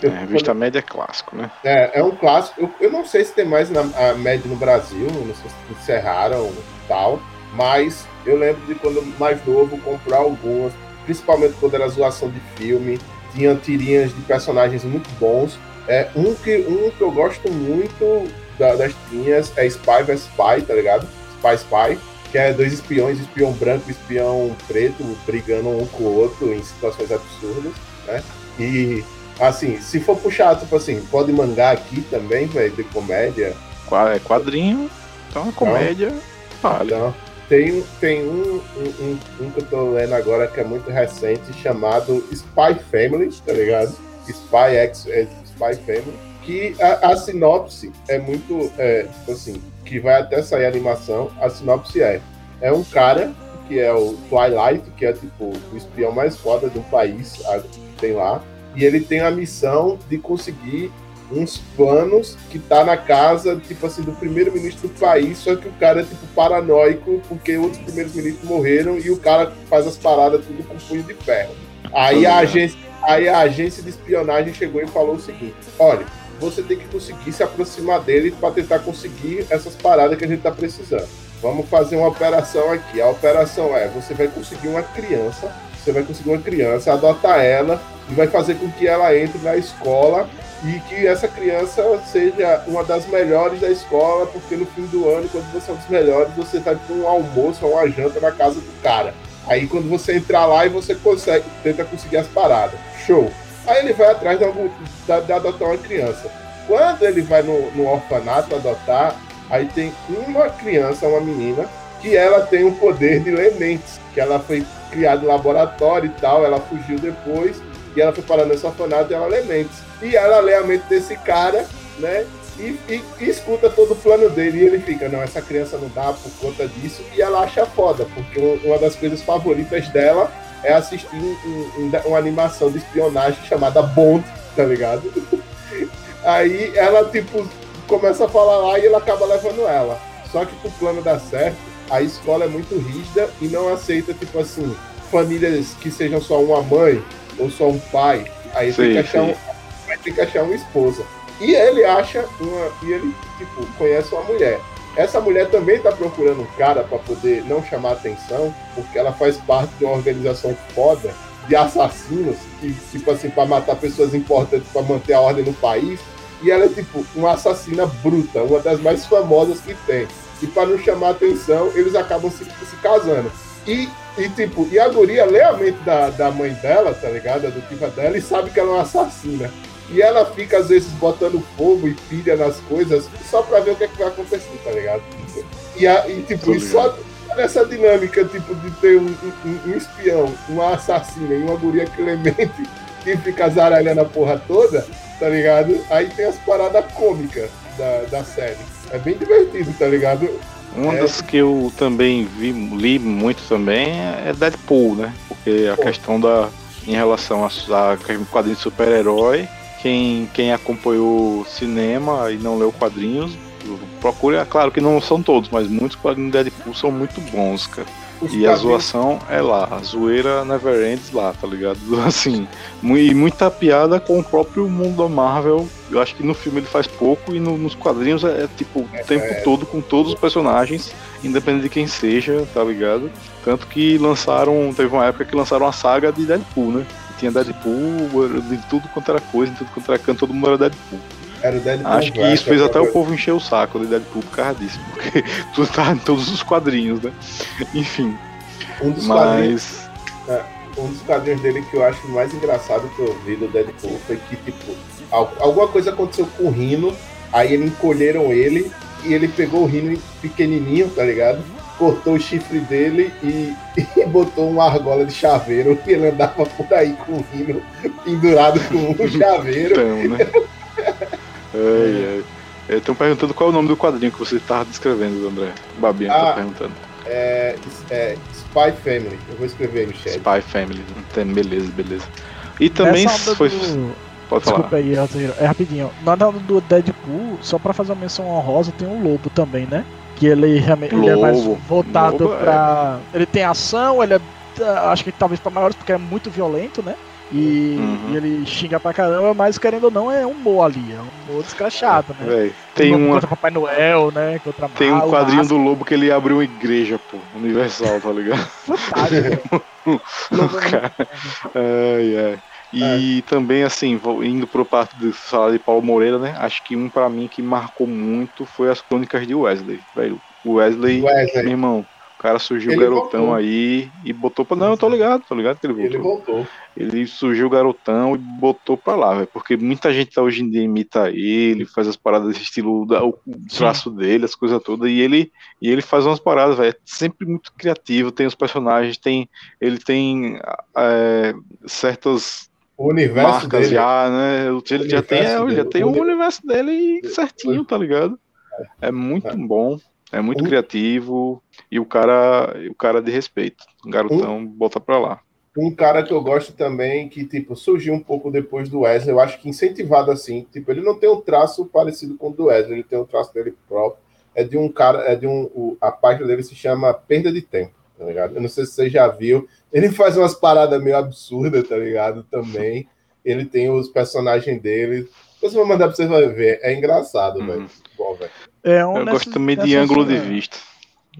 É, a revista Mad é clássico, né? É, é um clássico. Eu, eu não sei se tem mais na, a Mad no Brasil, não sei se encerraram e tal, mas eu lembro de quando mais novo comprar algumas, principalmente quando era zoação de filme, tinha tirinhas de personagens muito bons é, um, que, um que eu gosto muito da, das tirinhas é Spy vs Spy, tá ligado? Spy Spy, que é dois espiões, espião branco e espião preto, brigando um com o outro em situações absurdas, né? E, assim, se for puxar, tipo assim, pode mangá aqui também, velho, de comédia. É quadrinho, então é comédia, vale. Então, tem, tem um, um, um, que eu tô lendo agora que é muito recente, chamado Spy Family, tá ligado? Spy X, Spy Family, que a, a sinopse é muito, é, assim, que vai até sair a animação, a sinopse é, é um cara que é o Twilight, que é tipo o espião mais foda do país, tem lá, e ele tem a missão de conseguir uns planos que tá na casa, tipo assim, do primeiro-ministro do país, só que o cara é, tipo, paranoico, porque outros primeiros ministros morreram e o cara faz as paradas tudo com punho de ferro. Aí a agência, Aí a agência de espionagem chegou e falou o seguinte: olha, você tem que conseguir se aproximar dele para tentar conseguir essas paradas que a gente está precisando. Vamos fazer uma operação aqui. A operação é: você vai conseguir uma criança, você vai conseguir uma criança, adotar ela e vai fazer com que ela entre na escola e que essa criança seja uma das melhores da escola, porque no fim do ano, quando você é um dos melhores, você vai para um almoço ou uma janta na casa do cara. Aí quando você entrar lá e você consegue, tenta conseguir as paradas. Show. Aí ele vai atrás de, algum, de, de adotar uma criança. Quando ele vai no, no orfanato adotar, aí tem uma criança, uma menina, que ela tem o poder de ler mentes, que ela foi criada em laboratório e tal, ela fugiu depois, e ela foi parar nesse orfanato e ela lê mentes. E ela lê a mente desse cara, né? E, e, e, escuta todo o plano dele. E ele fica, não, essa criança não dá por conta disso. E ela acha foda, porque uma das coisas favoritas dela é assistir um, um, uma animação de espionagem chamada Bond, tá ligado? Aí ela, tipo, começa a falar lá e ele acaba levando ela. Só que pro plano dar certo, a escola é muito rígida e não aceita, tipo assim, famílias que sejam só uma mãe ou só um pai. Aí sim, tem, que achar um, ter que achar uma esposa. E ele acha uma. E ele, tipo, conhece uma mulher. Essa mulher também está procurando um cara para poder não chamar atenção, porque ela faz parte de uma organização foda de assassinos, que, tipo assim, para matar pessoas importantes para manter a ordem no país. E ela é, tipo, uma assassina bruta, uma das mais famosas que tem. E para não chamar atenção, eles acabam se, se casando. E, e, tipo, e a guria lê a mente da, da mãe dela, tá ligado? A adotiva dela, e sabe que ela é uma assassina. E ela fica, às vezes, botando fogo e pilha nas coisas só pra ver o que, é que vai acontecer, tá ligado? E, a, e tipo, e só nessa dinâmica, tipo, de ter um, um, um espião, uma assassina e uma guria clemente que fica zaralhando a porra toda, tá ligado? Aí tem as paradas cômicas da, da série. É bem divertido, tá ligado? Uma é... das que eu também vi, li muito também é Deadpool, né? Porque a Pô. questão da. Em relação a, a quadrinho de super-herói, quem, quem acompanhou cinema e não leu quadrinhos, procure. É claro que não são todos, mas muitos quadrinhos de Deadpool são muito bons, cara. Os e a zoação é lá, a zoeira never ends lá, tá ligado? Assim, e muita piada com o próprio mundo da Marvel. Eu acho que no filme ele faz pouco e no, nos quadrinhos é, é tipo o é, tempo é. todo com todos os personagens, independente de quem seja, tá ligado? Tanto que lançaram, teve uma época que lançaram a saga de Deadpool, né? Tinha Deadpool, de tudo quanto era coisa, de tudo quanto era canto, todo mundo era Deadpool. Era o Deadpool Acho que isso fez até o povo encher o saco de Deadpool por causa disso, porque tudo tá em todos os quadrinhos, né? Enfim. Um dos mas... quadrinhos. É, um dos quadrinhos dele que eu acho mais engraçado que eu vi do Deadpool foi que, tipo, alguma coisa aconteceu com o Rino, aí eles encolheram ele e ele pegou o Rino pequenininho, tá ligado? Cortou o chifre dele e, e botou uma argola de chaveiro que ele andava por aí com o rino pendurado com um chaveiro. Então, né? ai, ai. Estão perguntando qual é o nome do quadrinho que você estava descrevendo, André. Babinha tá ah, tá perguntando. É, é, Spy Family. Eu vou escrever aí no chat. Spy Family. Beleza, beleza. E também foi. Do... Pode Desculpa falar. aí, é rapidinho. Na do Deadpool, só pra fazer uma menção honrosa, tem um lobo também, né? Que ele, ele é mais voltado Lobo, para é. ele tem ação, ele é acho que talvez para maiores porque é muito violento, né? E, uhum. e, ele xinga pra caramba, mas querendo ou não é um humor ali, é um humor descrachado, né? Véi, tem um contra Papai Noel, né? Contra tem um quadrinho do Lobo que ele abriu uma igreja, pô, universal, tá ligado? Fantástico. cara, ai, ai. E é. também, assim, indo pro parte do salário de Paulo Moreira, né? Acho que um para mim que marcou muito foi as crônicas de Wesley, velho. O Wesley, Wesley, meu irmão, o cara surgiu ele garotão voltou. aí e botou pra. Não, eu tô ligado, tô ligado que ele voltou. Ele voltou. Ele surgiu garotão e botou pra lá, velho. Porque muita gente tá hoje em dia imita ele, faz as paradas estilo, o traço Sim. dele, as coisas todas, e ele, e ele faz umas paradas, velho. É sempre muito criativo, tem os personagens, tem. Ele tem é, certas o universo marcas dele, já, né? Ele já tem, dele, já tem o, o universo dele certinho, tá ligado? É muito é. bom, é muito criativo e o cara, o cara de respeito. O garotão bota pra lá. Um cara que eu gosto também, que tipo, surgiu um pouco depois do Wesley, eu acho que incentivado assim, tipo, ele não tem um traço parecido com o do Wesley, ele tem um traço dele próprio. É de um cara, é de um. O, a página dele se chama Perda de Tempo, tá ligado? Eu não sei se você já viu. Ele faz umas paradas meio absurdas, tá ligado? Também. Ele tem os personagens dele. Você vai mandar pra vocês ver. É engraçado, uhum. velho. Bom, velho. É um Eu gosto também de ângulo de vista.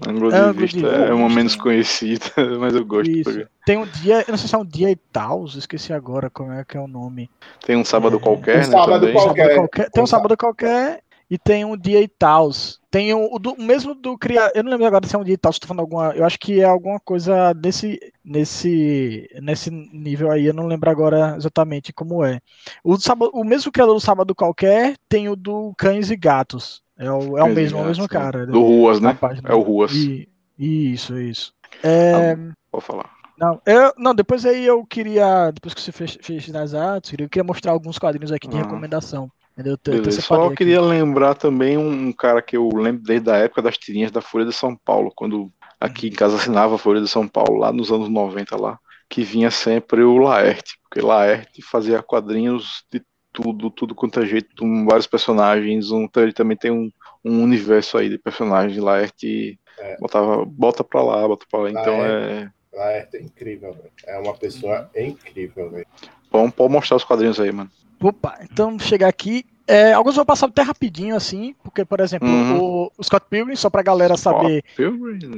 Ângulo de vista de é uma menos conhecida, mas eu gosto. Isso. Tem um dia, eu não sei se é um dia e tal, esqueci agora como é que é o nome. Tem um sábado é... qualquer, um né? Sábado qualquer. Sábado qualquer. Tem um sábado qualquer e tem um dia e tal. Tem o, o, o, mesmo do criar. Eu não lembro agora se é um dia e tal, se tô falando alguma. Eu acho que é alguma coisa desse, nesse, nesse nível aí, eu não lembro agora exatamente como é. O, sábado, o mesmo criador do Sábado Qualquer tem o do Cães e Gatos. É o, é o mesmo, é o mesmo cara. Do Ruas, né? É o Ruas. E, isso, isso. É... Ah, vou falar. Não, eu, não, depois aí eu queria, depois que você fez, fez nas artes, eu queria mostrar alguns quadrinhos aqui de uhum. recomendação. Eu, eu Só queria aqui. lembrar também um cara que eu lembro desde a época das tirinhas da Folha de São Paulo, quando aqui em casa assinava a Folha de São Paulo, lá nos anos 90 lá, que vinha sempre o Laerte, porque Laerte fazia quadrinhos de tudo, tudo quanto é jeito, com vários personagens. Um, ele também tem um, um universo aí de personagens. Laerte é. botava, bota pra lá, bota pra lá. Então é. Laerte é incrível, velho. É uma pessoa incrível, velho. Bom, pode mostrar os quadrinhos aí, mano. Opa, então chegar aqui. É, alguns vou passar até rapidinho, assim, porque, por exemplo, uhum. o, o, Scott Pilgrim, só pra galera saber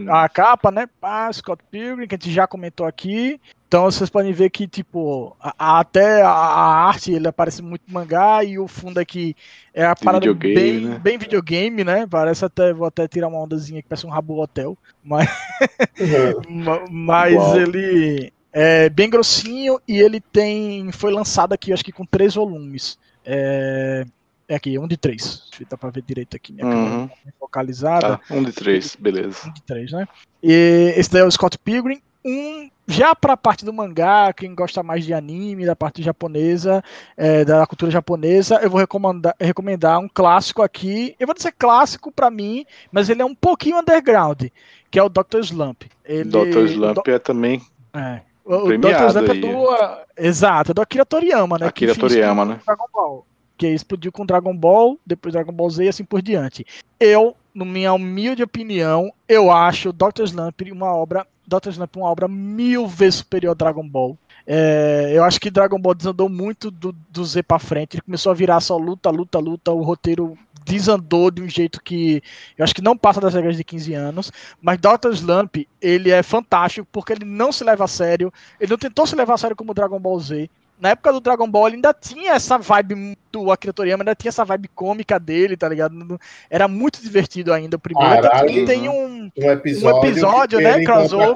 a capa, né? Ah, Scott Pilgrim, que a gente já comentou aqui. Então vocês podem ver que, tipo, a, até a, a, arte ele aparece muito mangá e o fundo aqui é a parada videogame, bem, né? bem videogame, né? Parece até, vou até tirar uma ondazinha que parece um rabo hotel, mas, uhum. mas ele é bem grossinho e ele tem. Foi lançado aqui, acho que com três volumes. É, é aqui, um de três. Dá pra ver direito aqui, minha uhum. câmera focalizada. Ah, um de três, beleza. Um de três, né? E esse daí é o Scott Pilgrim. Um, já para a parte do mangá, quem gosta mais de anime, da parte japonesa, é, da cultura japonesa, eu vou recomendar, recomendar um clássico aqui. Eu vou dizer clássico para mim, mas ele é um pouquinho underground, que é o Dr. Slump. Ele, Dr. Slump é também é, o Dr. é do. Exato, é do Akira Toriyama, né? Akira Toriyama, né? Dragon Ball. Que explodiu com Dragon Ball, depois Dragon Ball Z e assim por diante. Eu, na minha humilde opinião, eu acho Dr. Slump uma obra. Dr. Slump uma obra mil vezes superior a Dragon Ball. É, eu acho que Dragon Ball desandou muito do, do Z pra frente. Ele começou a virar só luta, luta, luta. O roteiro desandou de um jeito que eu acho que não passa das regras de 15 anos, mas Dr. Slump, ele é fantástico porque ele não se leva a sério, ele não tentou se levar a sério como Dragon Ball Z. Na época do Dragon Ball ele ainda tinha essa vibe do Akira Toriyama, ainda tinha essa vibe cômica dele, tá ligado? Era muito divertido ainda o primeiro. Caralho, tem um, um episódio, um episódio né, crossover.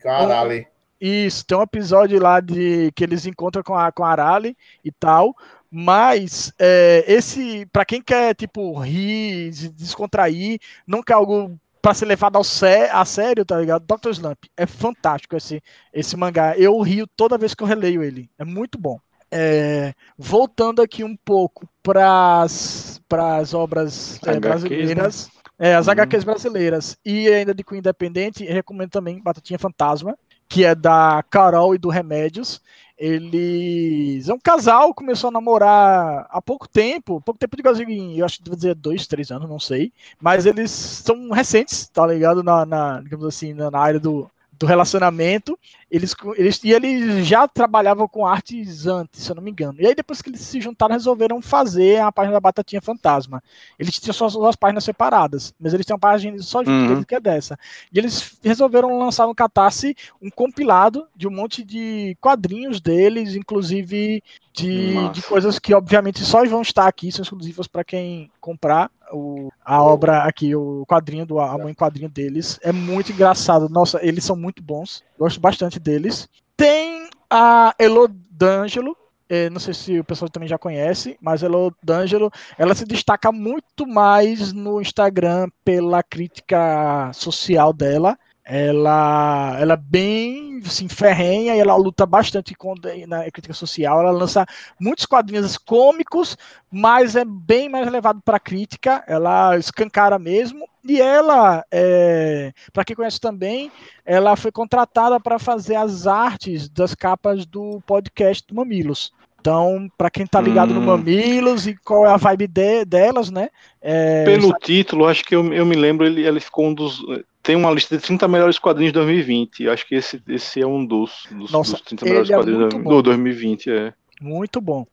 Caralho. Isso, tem um episódio lá de que eles encontram com a, com a Arale e tal. Mas é, esse, para quem quer tipo rir, descontrair, não quer algo para ser levado ao sé a sério, tá ligado? Dr. Slump é fantástico esse esse mangá. Eu rio toda vez que eu releio ele. É muito bom. É, voltando aqui um pouco para as obras é, brasileiras, né? é, as uhum. HQs brasileiras e ainda de Cunho Independente, recomendo também Batatinha Fantasma, que é da Carol e do Remédios. Eles é um casal, começou a namorar há pouco tempo, pouco tempo de assim, eu acho que deve dizer dois, três anos, não sei. Mas eles são recentes, tá ligado? Na, na digamos assim, na área do, do relacionamento, eles, eles, e eles já trabalhavam com artes antes, se eu não me engano. E aí, depois que eles se juntaram, resolveram fazer a página da Batatinha Fantasma. Eles tinham suas duas páginas separadas, mas eles têm uma página só de uhum. que é dessa. E eles resolveram lançar no Catarse um compilado de um monte de quadrinhos deles, inclusive de, de coisas que, obviamente, só vão estar aqui, são exclusivas para quem comprar o, a obra aqui, o quadrinho do a mãe quadrinho deles. É muito engraçado. Nossa, eles são muito bons. Gosto bastante deles. Tem a Elo D'Angelo. Eh, não sei se o pessoal também já conhece, mas Elo D'Angelo, ela se destaca muito mais no Instagram pela crítica social dela ela, ela é bem assim, ferrenha e ela luta bastante na crítica social. Ela lança muitos quadrinhos cômicos, mas é bem mais levado para crítica. Ela escancara mesmo. E ela, é, para quem conhece também, ela foi contratada para fazer as artes das capas do podcast do Mamilos. Então, para quem tá ligado hum. no Mamilos e qual é a vibe de, delas, né? É, Pelo título, acho que eu, eu me lembro, ele, ele ficou um dos tem uma lista de 30 melhores quadrinhos de 2020. Acho que esse, esse é um dos, dos, Nossa, dos 30 melhores é quadrinhos do, do 2020. É. Muito bom.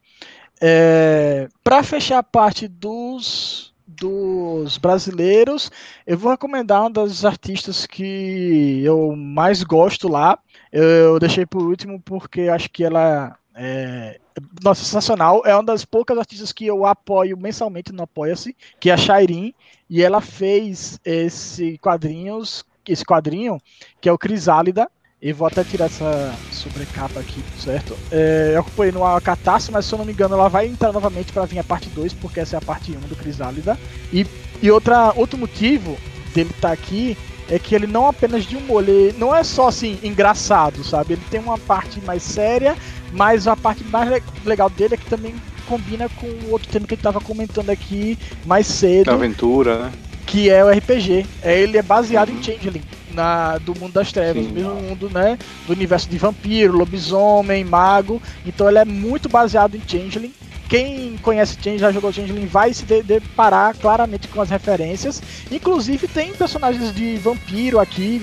É, para fechar a parte dos dos brasileiros, eu vou recomendar uma das artistas que eu mais gosto lá. Eu deixei por último porque acho que ela é, nossa, sensacional. É uma das poucas artistas que eu apoio mensalmente no Apoia-se, que é a Shairin, e ela fez esse quadrinhos, esse quadrinho, que é o Crisálida. E vou até tirar essa sobrecapa aqui, certo? É, eu acompanhei no Catarse, mas se eu não me engano, ela vai entrar novamente para vir a parte 2, porque essa é a parte 1 do Crisálida. E, e outra, outro motivo dele estar tá aqui é que ele não apenas de humor, ele não é só assim engraçado, sabe? Ele tem uma parte mais séria, mas a parte mais legal dele é que também combina com o outro tema que ele estava comentando aqui mais cedo. Aventura, né? Que é o RPG. É, ele é baseado uhum. em Changeling. Na, do mundo das trevas, Sim. mesmo mundo, né? Do universo de vampiro, lobisomem, mago. Então ele é muito baseado em Changeling. Quem conhece Changeling, já jogou Changeling, vai se deparar claramente com as referências. Inclusive tem personagens de vampiro aqui,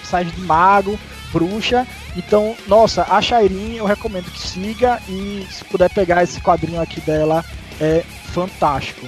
personagens de mago, bruxa. Então, nossa, a Shairin eu recomendo que siga e se puder pegar esse quadrinho aqui dela, é fantástico.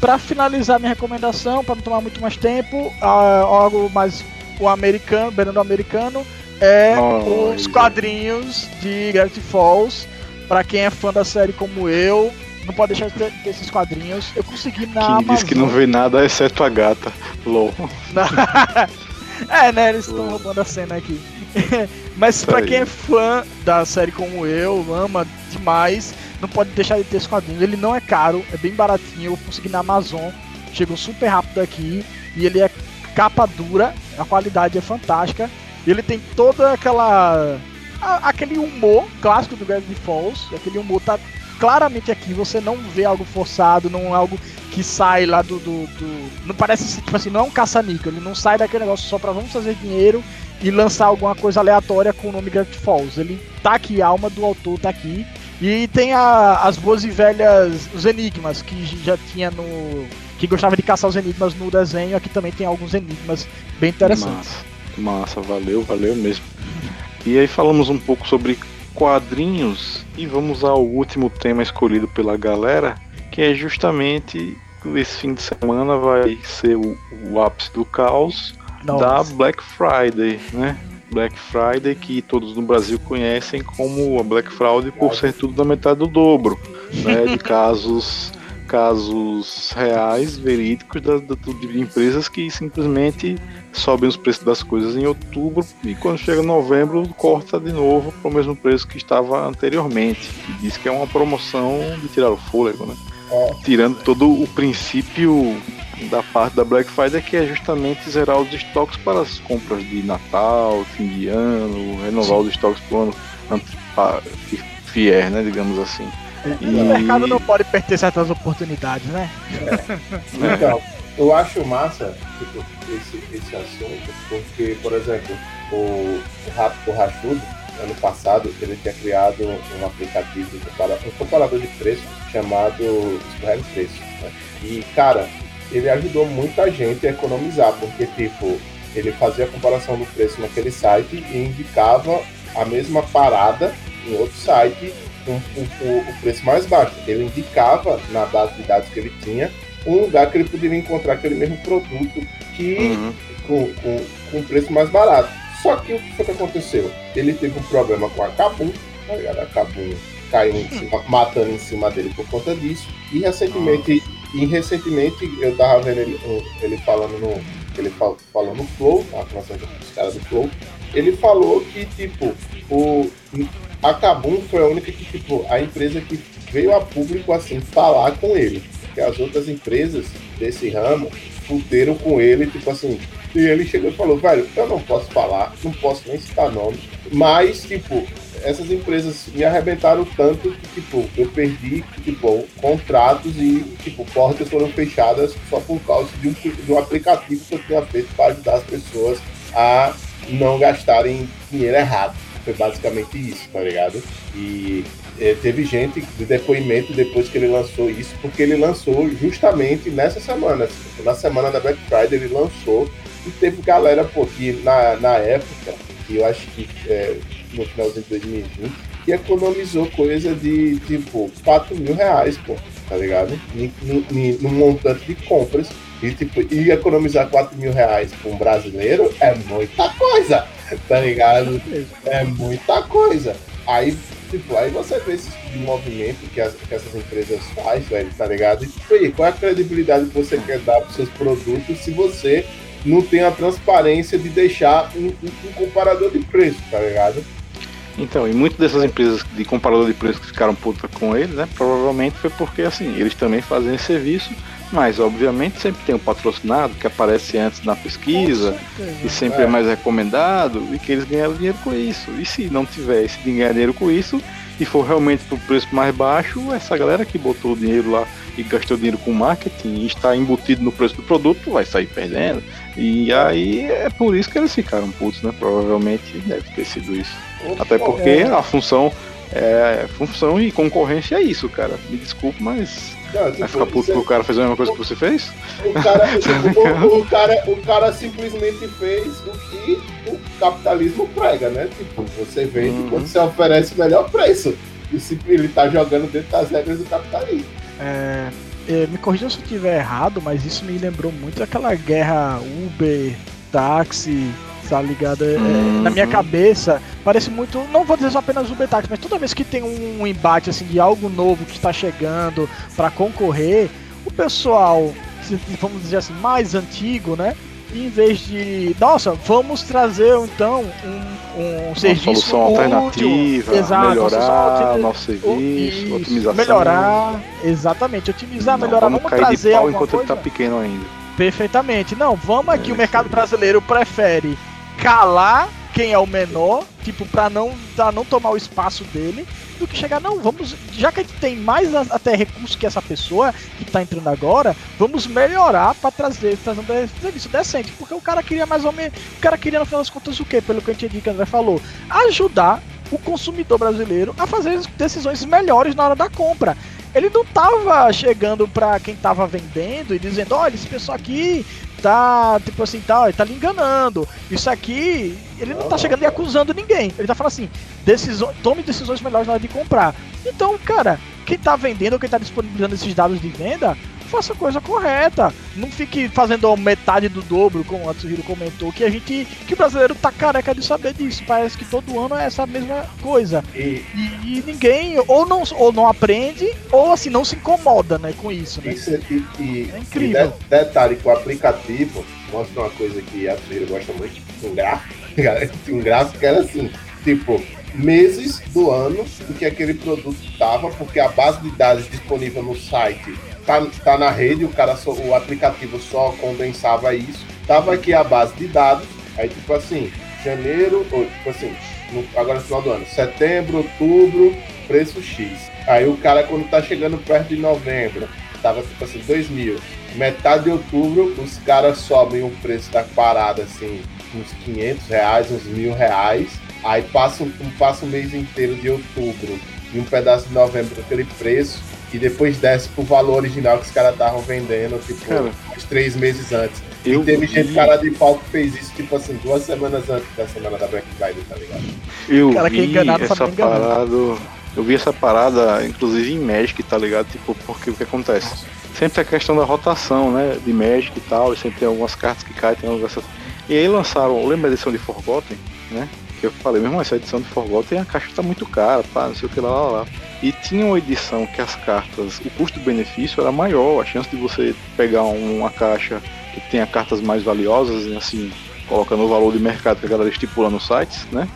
Para finalizar minha recomendação, para não tomar muito mais tempo, uh, algo mais o americano, beirando americano, é oh, os quadrinhos de Gravity Falls. Para quem é fã da série como eu, não pode deixar de ter, ter esses quadrinhos. Eu consegui na Quem Amazon. diz que não vê nada exceto a gata. LOL. é, né? Eles estão roubando a cena aqui. Mas para quem é fã da série como eu, ama demais, não pode deixar de ter esse quadrinho. Ele não é caro, é bem baratinho. Eu consegui na Amazon, chegou super rápido aqui e ele é capa dura, a qualidade é fantástica. Ele tem toda aquela a, aquele humor clássico do Gravity Falls, aquele humor tá claramente aqui, você não vê algo forçado, não é algo que sai lá do, do, do... não parece tipo assim, não é um caça-níquel, ele não sai daquele negócio só para vamos fazer dinheiro e lançar alguma coisa aleatória com o nome Gravity Falls. Ele tá aqui, a alma do autor tá aqui. E tem a, as boas e velhas, os enigmas, que já tinha no. Que gostava de caçar os enigmas no desenho. Aqui também tem alguns enigmas bem interessantes. Massa, massa valeu, valeu mesmo. E aí falamos um pouco sobre quadrinhos e vamos ao último tema escolhido pela galera, que é justamente esse fim de semana vai ser o, o ápice do caos da Black Friday, né? Black Friday que todos no Brasil conhecem como a Black Friday por ser tudo da metade do dobro, né? De casos casos reais, verídicos da, da, de empresas que simplesmente sobem os preços das coisas em outubro e quando chega novembro corta de novo para o mesmo preço que estava anteriormente. E diz que é uma promoção de tirar o fôlego, né? É. Tirando todo o princípio da parte da Black Friday que é justamente zerar os estoques para as compras de Natal, fim de ano, renovar Sim. os estoques para o ano fier, né, digamos assim. E... O mercado não pode perder certas oportunidades, né? É. Então, eu acho massa tipo, esse, esse assunto, porque, por exemplo, o, o Rato do Rachudo, ano passado, ele tinha criado um aplicativo, um comparador de preço chamado Escorrega Preço. Né? E, cara, ele ajudou muita gente a economizar, porque, tipo, ele fazia a comparação do preço naquele site e indicava a mesma parada em outro site com, com, com o preço mais baixo. Ele indicava na base de dados que ele tinha um lugar que ele poderia encontrar aquele mesmo produto que uhum. com, com, com preço mais barato. Só que o que foi que aconteceu? Ele teve um problema com a Kabum, tá ligado? A Kabum caiu em cima, matando em cima dele por conta disso. E recentemente e recentemente eu tava vendo ele, ele falando no. Ele fal, falou no Flow, a conversa dos caras do Flow. Ele falou que, tipo, o, a Kabum foi a única que, tipo, a empresa que veio a público assim falar com ele. Que as outras empresas desse ramo fuderam com ele, tipo assim. E ele chegou e falou, velho, eu não posso falar, não posso nem citar nome, mas, tipo, essas empresas me arrebentaram tanto que, tipo, eu perdi, tipo, contratos e, tipo, portas foram fechadas só por causa de um, de um aplicativo que eu tinha feito para ajudar as pessoas a não gastarem dinheiro errado. Foi basicamente isso, tá ligado? E é, teve gente de depoimento depois que ele lançou isso, porque ele lançou justamente nessa semana, na semana da Black Friday ele lançou e teve galera, pô, que na, na época, que eu acho que é, no finalzinho de 2020, e economizou coisa de tipo 4 mil reais, pô. tá ligado? Num montante de compras. E, tipo, e economizar 4 mil reais para um brasileiro é muita coisa, tá ligado? É muita coisa. Aí, tipo, aí você vê esse tipo de movimento que, as, que essas empresas fazem, velho, tá ligado? E, tipo, aí, qual é a credibilidade que você quer dar para seus produtos se você não tem a transparência de deixar um, um, um comparador de preço, tá ligado? Então, e muitas dessas empresas de comparador de preço que ficaram putas com eles, né? Provavelmente foi porque assim, eles também fazem esse serviço, mas obviamente sempre tem um patrocinado que aparece antes na pesquisa e sempre é. é. mais recomendado e que eles ganharam dinheiro com isso. E se não tiver esse ganhar dinheiro com isso e for realmente pro preço mais baixo, essa galera que botou o dinheiro lá e gastou dinheiro com marketing e está embutido no preço do produto vai sair perdendo. E aí é por isso que eles ficaram putos, né? Provavelmente deve ter sido isso. Até porque é. a função é função e concorrência é isso, cara. Me desculpe, mas não, tipo, vai ficar puto porque o cara fez a mesma coisa que você fez? O cara, tipo, o, o, cara, o cara simplesmente fez o que o capitalismo prega, né? Tipo, você vende uhum. quando você oferece o melhor preço. E se ele tá jogando dentro das regras do capitalismo. É, é, me corrija se eu estiver errado, mas isso me lembrou muito daquela guerra Uber, táxi, tá ligado? É, uhum. Na minha cabeça, parece muito. Não vou dizer só apenas Uber táxi, mas toda vez que tem um embate assim de algo novo que está chegando para concorrer, o pessoal, vamos dizer assim, mais antigo, né? em vez de, nossa, vamos trazer então um, um uma serviço solução útil, alternativa, exato, melhorar nosso serviço, isso, otimização. Melhorar, exatamente, otimizar, não, melhorar, vamos, vamos trazer de pau enquanto coisa. ele tá pequeno ainda. Perfeitamente. Não, vamos aqui, é, o mercado brasileiro prefere calar quem é o menor, tipo, para não, pra não tomar o espaço dele, do que chegar, não, vamos, já que a gente tem mais até recurso que essa pessoa que tá entrando agora, vamos melhorar para trazer, trazer um serviço decente, porque o cara queria mais ou menos, o cara queria no final das contas o quê? Pelo que a gente que André falou, ajudar o consumidor brasileiro a fazer decisões melhores na hora da compra. Ele não tava chegando para quem tava vendendo e dizendo, olha, esse pessoal aqui tá, tipo assim, tá, ele tá lhe enganando. Isso aqui, ele não tá chegando e acusando ninguém. Ele tá falando assim, decisões, tome decisões melhores na hora de comprar. Então, cara, quem tá vendendo quem tá disponibilizando esses dados de venda, faça a coisa correta. Não fique fazendo metade do dobro, como o Atsuhiro comentou, que a gente. que o brasileiro tá careca de saber disso. Parece que todo ano é essa mesma coisa. E, e, e ninguém ou não, ou não aprende, ou assim, não se incomoda né, com isso. Né? isso e, e, é incrível. E de, detalhe que o aplicativo mostra uma coisa que a Atsuhiro gosta muito, um gráfico. um gráfico que era assim, tipo, meses do ano em que aquele produto estava, porque a base de dados disponível no site tá, tá na rede, o cara só, o aplicativo só condensava isso. Tava aqui a base de dados, aí tipo assim, janeiro, ou tipo assim, no, agora no final do ano, setembro, outubro, preço X. Aí o cara quando tá chegando perto de novembro, tava tipo assim, 2 mil. Metade de outubro, os caras sobem o preço da parada assim, uns 500 reais, uns mil reais. Aí passa um, passa um mês inteiro de outubro e um pedaço de novembro aquele preço e depois desce pro valor original que os caras estavam vendendo, tipo, cara, uns três meses antes. e teve vi... gente cara de pau que fez isso, tipo assim, duas semanas antes da semana da Black Friday, tá ligado? Eu cara, vi enganado, essa parada. Eu vi essa parada, inclusive em Magic, tá ligado? Tipo, porque o que acontece? Sempre a questão da rotação, né? De Magic e tal, e sempre tem algumas cartas que caem, tem algumas... E aí lançaram, lembra a edição de Forgotten, né? Que eu falei, mesmo essa edição de Forgotten a caixa tá muito cara, pá, não sei o que lá, lá, lá. E tinha uma edição que as cartas, o custo-benefício era maior, a chance de você pegar uma caixa que tenha cartas mais valiosas, assim, colocando o valor de mercado que a galera estipula nos sites, né?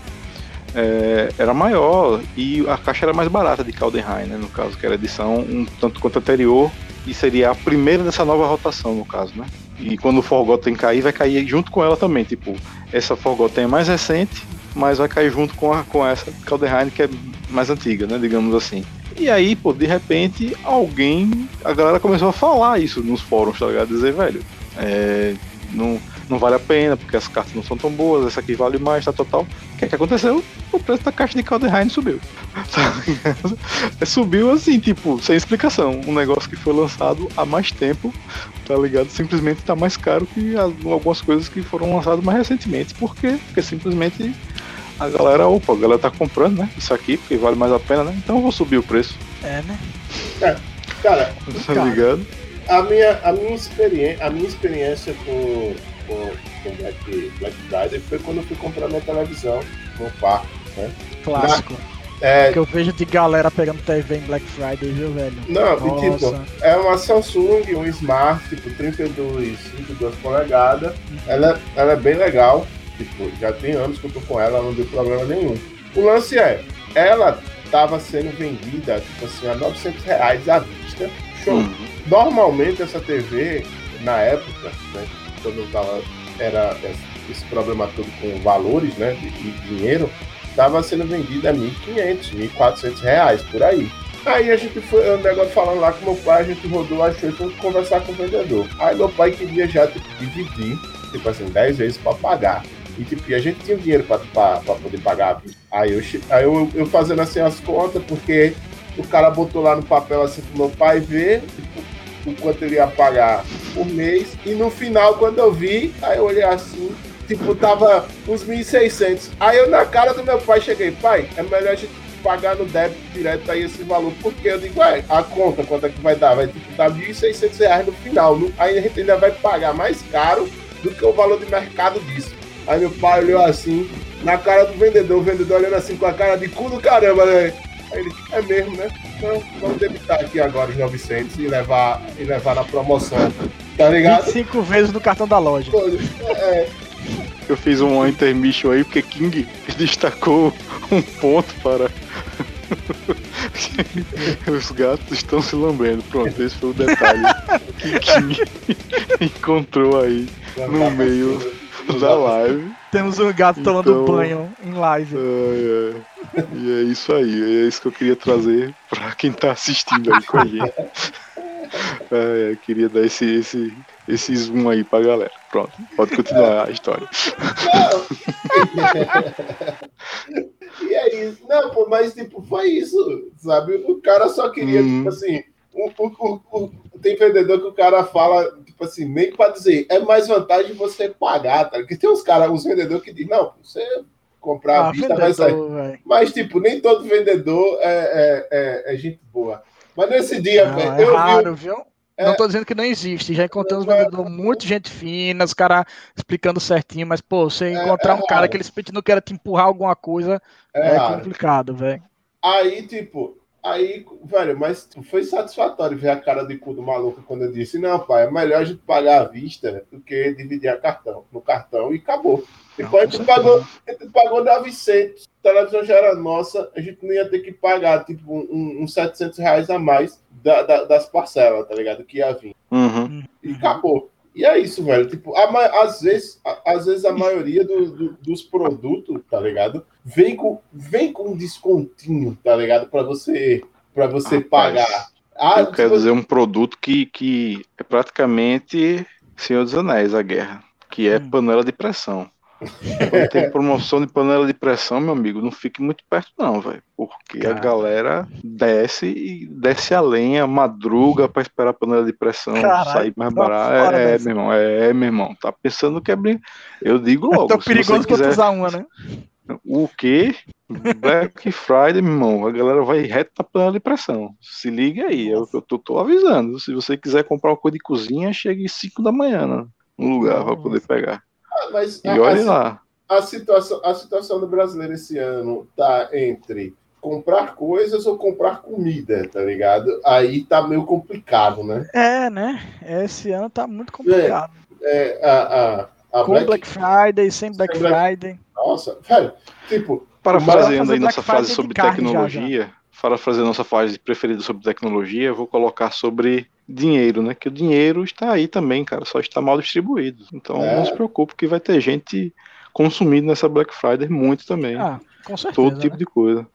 É, era maior e a caixa era mais barata de Caldenheim, né? No caso, que era edição um tanto quanto anterior e seria a primeira dessa nova rotação, no caso, né? E quando o Forgotten cair, vai cair junto com ela também. Tipo, essa Forgotten é mais recente, mas vai cair junto com, a, com essa Caldenheim que é mais antiga, né? Digamos assim. E aí, pô, de repente, alguém. A galera começou a falar isso nos fóruns, tá ligado? Dizer, velho, é, não, não vale a pena, porque as cartas não são tão boas, essa aqui vale mais, tá total. O que é que aconteceu? O preço da caixa de Calderheim subiu. Tá subiu assim, tipo, sem explicação. Um negócio que foi lançado há mais tempo, tá ligado? Simplesmente tá mais caro que algumas coisas que foram lançadas mais recentemente. Por quê? Porque simplesmente a galera, opa, a galera tá comprando, né? Isso aqui, porque vale mais a pena, né? Então eu vou subir o preço. É, né? É. Cara, tá ligado? A minha, a minha, experiência, a minha experiência com, com, com Black, Black Friday foi quando eu fui comprar minha televisão no parque, né? Clássico. É... Que eu vejo de galera pegando TV em Black Friday, viu, velho? Não, Nossa. e tipo, é uma Samsung, um Smart, tipo, 32, 32 polegadas. Uhum. Ela, ela é bem legal. Tipo, já tem anos que eu tô com ela, não deu problema nenhum. O lance é, ela tava sendo vendida, tipo assim, a 900 reais à vista. Show. Uhum. Normalmente essa TV, na época, né, quando tava, era esse problema todo com valores, né, de dinheiro, estava sendo vendida a 1.500, 1.400 reais, por aí. Aí a gente foi, o negócio falando lá com meu pai, a gente rodou, achou e foi conversar com o vendedor. Aí meu pai queria já tipo, dividir, tipo assim, 10 vezes para pagar. E tipo, a gente tinha dinheiro para poder pagar. Aí, eu, aí eu, eu fazendo assim as contas, porque o cara botou lá no papel assim pro meu pai ver tipo, o quanto ele ia pagar por mês. E no final, quando eu vi, aí eu olhei assim, tipo, tava uns 1.600. Aí eu, na cara do meu pai, cheguei, pai, é melhor a gente pagar no débito direto aí esse valor, porque eu digo, ué, a conta, quanto é que vai dar? Vai tipo, dar 1.600 reais no final. No, aí a gente ainda vai pagar mais caro do que o valor de mercado disso. Aí meu pai olhou assim, na cara do vendedor, o vendedor olhando assim com a cara de cu do caramba, né? Aí ele, é mesmo, né? Então vamos debitar aqui agora os 900 e levar, e levar na promoção. Tá ligado? 25 vezes no cartão da loja. É, eu fiz um intermission aí porque King destacou um ponto para. Os gatos estão se lambendo. Pronto, esse foi o detalhe que King encontrou aí no meio da live. Temos um gato então, tomando banho em live. É, é. E é isso aí, é isso que eu queria trazer para quem tá assistindo aí com a gente. É, queria dar esse, esse, esse zoom aí pra galera. Pronto, pode continuar a história. e é isso. Não, pô, mas tipo, foi isso, sabe? O cara só queria, hum. tipo assim, o, o, o, tem vendedor que o cara fala, tipo assim, meio que pra dizer, é mais vantagem você pagar, tá? Porque tem uns caras, uns vendedores que dizem, não, você comprar ah, à vista sair. Mas, tipo, nem todo vendedor é, é, é, é gente boa. Mas nesse dia, não, é eu raro, vi... viu? É... Não tô dizendo que não existe, já encontramos é... vendedor muito gente fina, os caras explicando certinho, mas, pô, você é, encontrar um cara que ele não quer te empurrar alguma coisa é, é complicado, velho. Aí, tipo, aí, velho, mas foi satisfatório ver a cara de cu do maluco quando eu disse, não, pai, é melhor a gente pagar à vista do que dividir a cartão, no cartão e acabou. Depois a gente pagou, a gente pagou 900, a televisão já era nossa, a gente não ia ter que pagar, tipo, uns um, um 700 reais a mais da, da, das parcelas, tá ligado? Que ia vir. Uhum. E acabou. E é isso, velho. Tipo, a, às, vezes, a, às vezes a maioria do, do, dos produtos, tá ligado? Vem com, vem com um descontinho, tá ligado? Para você, pra você Rapaz, pagar. Ah, eu quero dizer um produto que, que é praticamente Senhor dos Anéis, a guerra, que é hum. panela de pressão. Quando tem promoção de panela de pressão, meu amigo, não fique muito perto, não, velho. Porque Cara. a galera desce e desce a lenha, madruga para esperar a panela de pressão Caralho, sair mais barato. É, é, meu irmão, é, meu irmão. Tá pensando que é brin... Eu digo logo. É tão perigoso quanto usar uma, né? O quê? Black Friday, meu irmão, a galera vai reto na panela de pressão. Se liga aí, eu, eu tô, tô, avisando. Se você quiser comprar uma coisa de cozinha, chegue às 5 da manhã né, no lugar para poder pegar. Mas e olha lá. A situação, a situação do brasileiro esse ano tá entre comprar coisas ou comprar comida, tá ligado? Aí tá meio complicado, né? É, né? Esse ano tá muito complicado. É, é a, a, a Com Black, Black Friday, sem Black, sem Black Friday. Nossa, velho, tipo. Parafraseando aí nossa fase sobre tecnologia, parafraseando nossa fase preferida sobre tecnologia, eu vou colocar sobre dinheiro, né? Que o dinheiro está aí também, cara, só está mal distribuído. Então é. não se preocupe que vai ter gente consumindo nessa Black Friday muito também. Ah, com certeza. Todo tipo né? de coisa.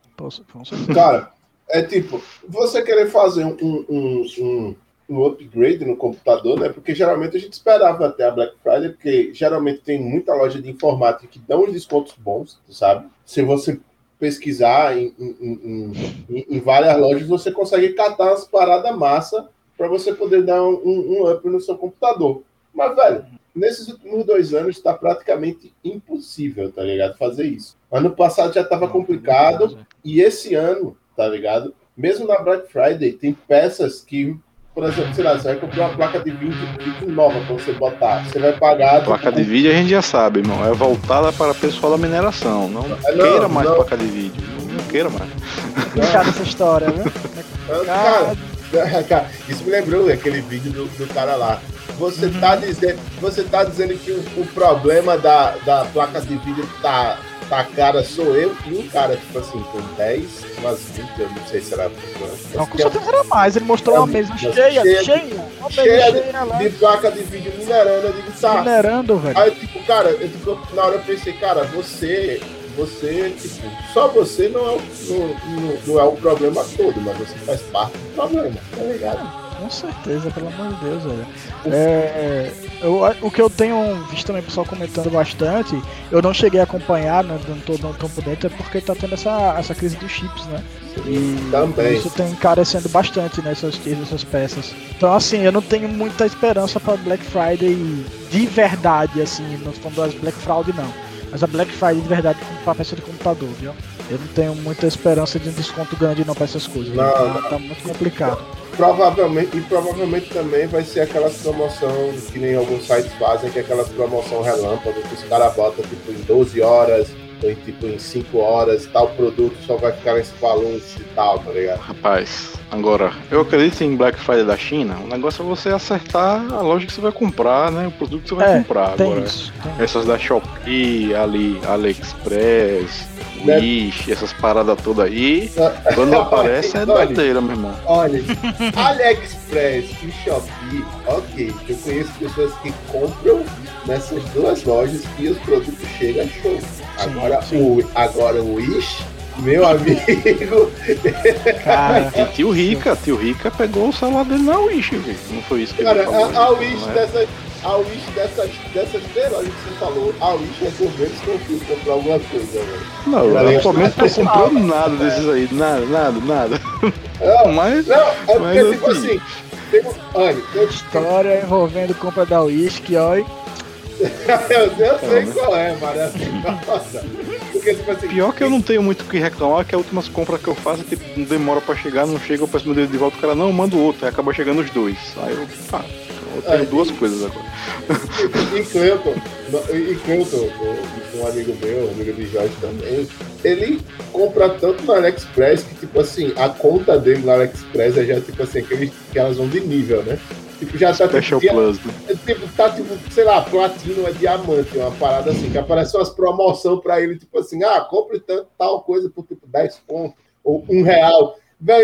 Cara, é tipo, você querer fazer um, um, um, um, upgrade no computador, né? Porque geralmente a gente esperava até a Black Friday, porque geralmente tem muita loja de informática que dão uns descontos bons, sabe? Se você pesquisar em, em, em, em várias lojas, você consegue catar umas paradas massa para você poder dar um, um, up no seu computador. Mas, velho, nesses últimos dois anos está praticamente impossível, tá ligado? Fazer isso. Ano passado já estava complicado e esse ano, tá ligado? mesmo na Black Friday, tem peças que, por exemplo, sei lá, você vai comprar uma placa de vídeo, vídeo nova para você botar. Você vai pagar. Placa de vídeo a gente já sabe, irmão. É voltada para o pessoal da mineração. Não, é, não queira mais não. placa de vídeo. Não queira mais. Complicada essa história, né? Cara, cara, isso me lembrou aquele vídeo do, do cara lá. Você uhum. tá dizendo, você tá dizendo que o, o, problema da, da placa de vídeo tá, tá cara sou eu e um cara, tipo assim, com 10, umas 20, eu não sei se era. Não, com certeza era mais, ele mostrou é, uma mesa cheia, cheia, cheia, uma cheia, cheia de, de, placa de vídeo minerando, eu digo, tá. Minerando, velho. Aí, tipo, cara, eu, tipo, na hora eu pensei, cara, você você, tipo, só você não é, o, não, não, é o problema todo, mas você faz parte do problema, tá ligado? Com certeza, pelo amor de Deus, velho. É, eu, o que eu tenho visto também o pessoal comentando bastante, eu não cheguei a acompanhar, né, não tô não tão por dentro, é porque tá tendo essa, essa crise dos chips, né? E Também. isso tem encarecendo bastante nessas né, essas peças. Então, assim, eu não tenho muita esperança para Black Friday de verdade, assim, não falando das Black Fraud, não. Mas a Black Friday de verdade para peça de computador, viu? Eu não tenho muita esperança de um desconto grande não para essas coisas. Não, tá, tá muito complicado. Provavelmente, e provavelmente também vai ser aquela promoção que nem alguns sites fazem, que é aquela promoção relâmpago, que os caras botam tipo em 12 horas, ou em tipo em 5 horas, tal produto só vai ficar nesse valor e tal, tá ligado? Rapaz, agora, eu acredito em Black Friday da China, o negócio é você acertar a loja que você vai comprar, né? O produto que você vai é, comprar. Agora, isso, essas da Shopee, ali, AliExpress, Wish, essas paradas todas aí, quando aparece é doideira, meu irmão. Olha, AliExpress e Shopee, ok, eu conheço pessoas que compram nessas duas lojas e os produtos chegam show. Agora. O, agora o Wish, meu amigo. Cara, e tio Rica, tio Rica pegou o celular dele na Wish, viu? Não foi isso que Cara, ele falou. A, a Wish dessa a Wish dessas, dessas lojas que você falou, a Wish recomendo se eu fui comprar alguma coisa, velho. Não, eu atualmente tô comprando nada desses aí, nada, nada, nada. Não, mas, não é porque, mas, tipo assim, assim tem, olha, tem... História envolvendo compra da Wish, que olha... eu, eu sei qual é, Maria. Nossa. Porque, tipo assim, Pior que eu não tenho muito o que reclamar, que as últimas compras que eu faço, tipo, não demora pra chegar, não chega, eu peço meu dedo de volta, o cara, não, manda o outro, aí acaba chegando os dois. Aí eu, pá, eu tenho Aí, duas coisas agora. E Cleuton, e Cleuton, um amigo meu, um amigo de Jorge também, ele compra tanto no AliExpress que, tipo assim, a conta dele no AliExpress é já, tipo assim, aqueles, que elas vão de nível, né? Tipo, já tá Special tipo, Plus, né? É, tipo, tá tipo, sei lá, platino é diamante, uma parada assim, que aparece umas promoção pra ele, tipo assim, ah, compre tanto, tal coisa por tipo 10 pontos, ou um real.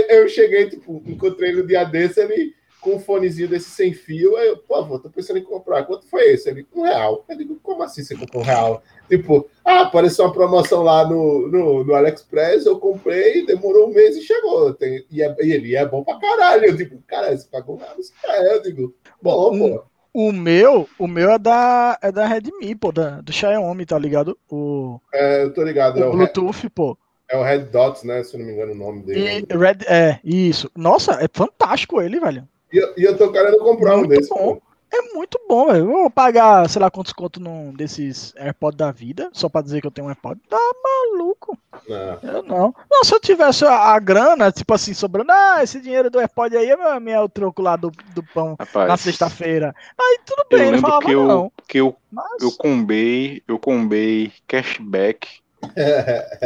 eu cheguei, tipo, encontrei no dia desse, ele com um fonezinho desse sem fio. Aí eu, pô, avô, tô pensando em comprar. Quanto foi esse? Ele, um real. Eu digo, como assim você comprou um real? Tipo, ah, apareceu uma promoção lá no, no, no AliExpress, eu comprei, demorou um mês e chegou. Tem, e, é, e ele é bom pra caralho. Eu digo, cara, você pagou nada? É, eu digo, bom, um, pô. O meu, o meu é da, é da Redmi, pô, da, do Xiaomi, tá ligado? O, é, eu tô ligado. O é Bluetooth, pô. É o Red Dots, né? Se eu não me engano o nome dele. E, Red, é, isso. Nossa, é fantástico ele, velho. E, e eu tô querendo comprar muito um desse. Bom. É muito bom, velho. Vou pagar, sei lá, quantos conto num desses AirPods da vida, só pra dizer que eu tenho um AirPod. Tá maluco. Não. Eu não. Não, se eu tivesse a, a, grana, tipo assim, sobrando, ah, esse dinheiro do AirPod aí é, meu, é o troco lá do, do pão Rapaz, na sexta-feira. Aí tudo bem, eu não falava que eu, não. Que eu, Mas... eu combei, eu combei cashback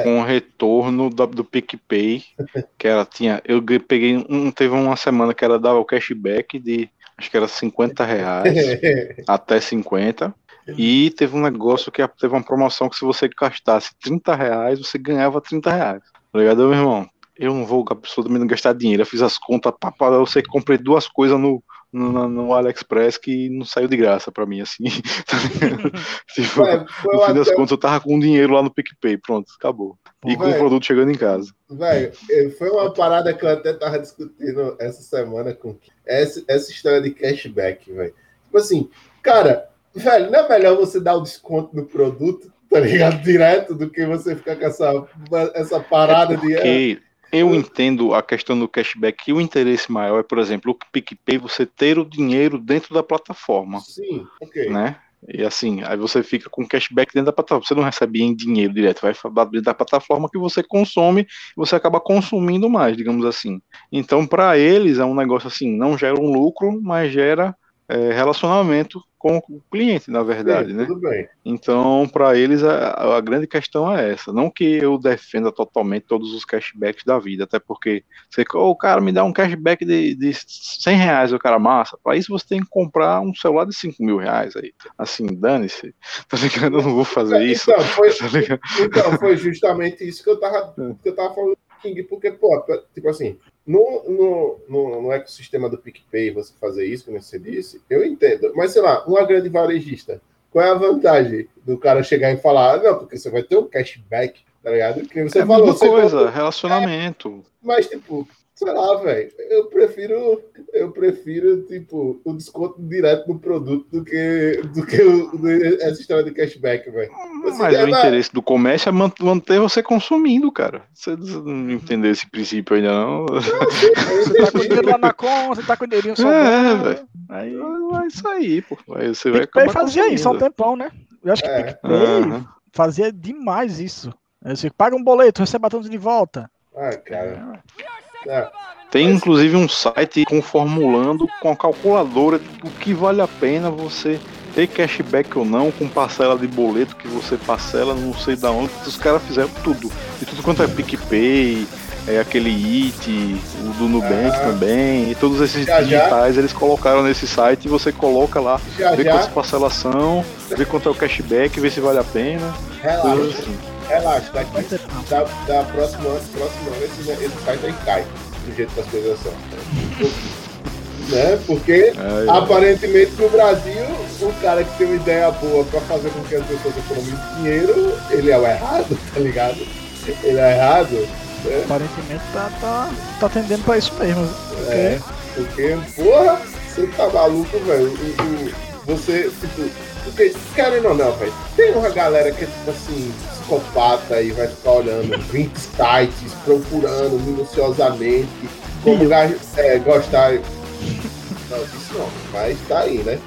com o retorno do, do PicPay, que ela tinha. Eu peguei um. Teve uma semana que ela dava o cashback de acho que era 50 reais até 50. E teve um negócio que teve uma promoção que se você gastasse 30 reais, você ganhava 30 reais. Tá ligado, meu irmão? Eu não vou absolutamente gastar dinheiro. Eu fiz as contas, para eu sei que comprei duas coisas no, no, no AliExpress que não saiu de graça pra mim, assim. Tá tipo, Ué, no fim das contas, eu tava com dinheiro lá no PicPay, pronto, acabou. E com o produto chegando em casa. Velho, foi uma parada que eu até tava discutindo essa semana com essa, essa história de cashback, velho. Tipo assim, cara, velho, não é melhor você dar o desconto no produto, tá ligado? Direto, do que você ficar com essa, essa parada é porque... de. Eu entendo a questão do cashback e o interesse maior é, por exemplo, o PicPay você ter o dinheiro dentro da plataforma. Sim, ok. Né? E assim, aí você fica com cashback dentro da plataforma. Você não recebe em dinheiro direto, vai dentro da plataforma que você consome, você acaba consumindo mais, digamos assim. Então, para eles é um negócio assim, não gera um lucro, mas gera é, relacionamento com o cliente, na verdade, Sim, né? Tudo bem. Então, para eles, a, a, grande questão é essa. Não que eu defenda totalmente todos os cashbacks da vida, até porque você, oh, o cara me dá um cashback de, de 100 reais, o cara massa. Para isso, você tem que comprar um celular de 5 mil reais aí. Assim, dane-se. Tá ligado? Eu não vou fazer então, isso. Foi, tá então, foi justamente isso que eu tava, que eu tava falando King, porque, pô, tipo assim, no, no, no, no, ecossistema do PicPay, você fazer isso, como você disse, eu entendo. Mas, sei lá, uma grande varejista, qual é a vantagem do cara chegar e falar, ah, não, porque você vai ter um cashback, tá ligado? Que você é falou. coisa, relacionamento. É, mas, tipo, sei lá, velho, eu prefiro, eu prefiro, tipo, o desconto direto no produto do que, do que o, essa história de cashback, velho. Mas o interesse do comércio é manter você consumindo, cara. Você não entendeu esse princípio ainda, não? você tá com dinheiro lá na conta, você tá com dinheirinho só. É, velho. Aí vai sair, pô. Aí você vai acabar fazia isso há um tempão, né? Eu acho que é. PicPay uhum. fazia demais isso. Você paga um boleto, recebe tanto de volta. Ah, cara. É. Tem inclusive um site com formulando com a calculadora do que vale a pena você ter cashback ou não, com parcela de boleto que você parcela, não sei da onde, os caras fizeram tudo. E tudo quanto é PicPay, é aquele IT, o do Nubank ah. também, e todos esses já, digitais já. eles colocaram nesse site e você coloca lá, já, vê quantas parcelas são, vê quanto é o cashback, vê se vale a pena. Relaxa, assim. Relaxa, daqui da, da próxima ano, próximo ano esse, esse site aí cai do jeito que as coisas são. né? Porque aparentemente no Brasil, o cara que tem uma ideia boa para fazer com que as pessoas economizem dinheiro, ele é o errado, tá ligado? Ele é errado. Né? Aparentemente tá, tá, tá tendendo pra isso mesmo. Porque... É, porque, porra, você tá maluco, velho. Você, tipo, porque, querendo ou não, velho, tem uma galera que é tipo assim, psicopata e vai ficar olhando 20 sites, procurando minuciosamente como é, gostar. Não, isso não, mas tá aí, né?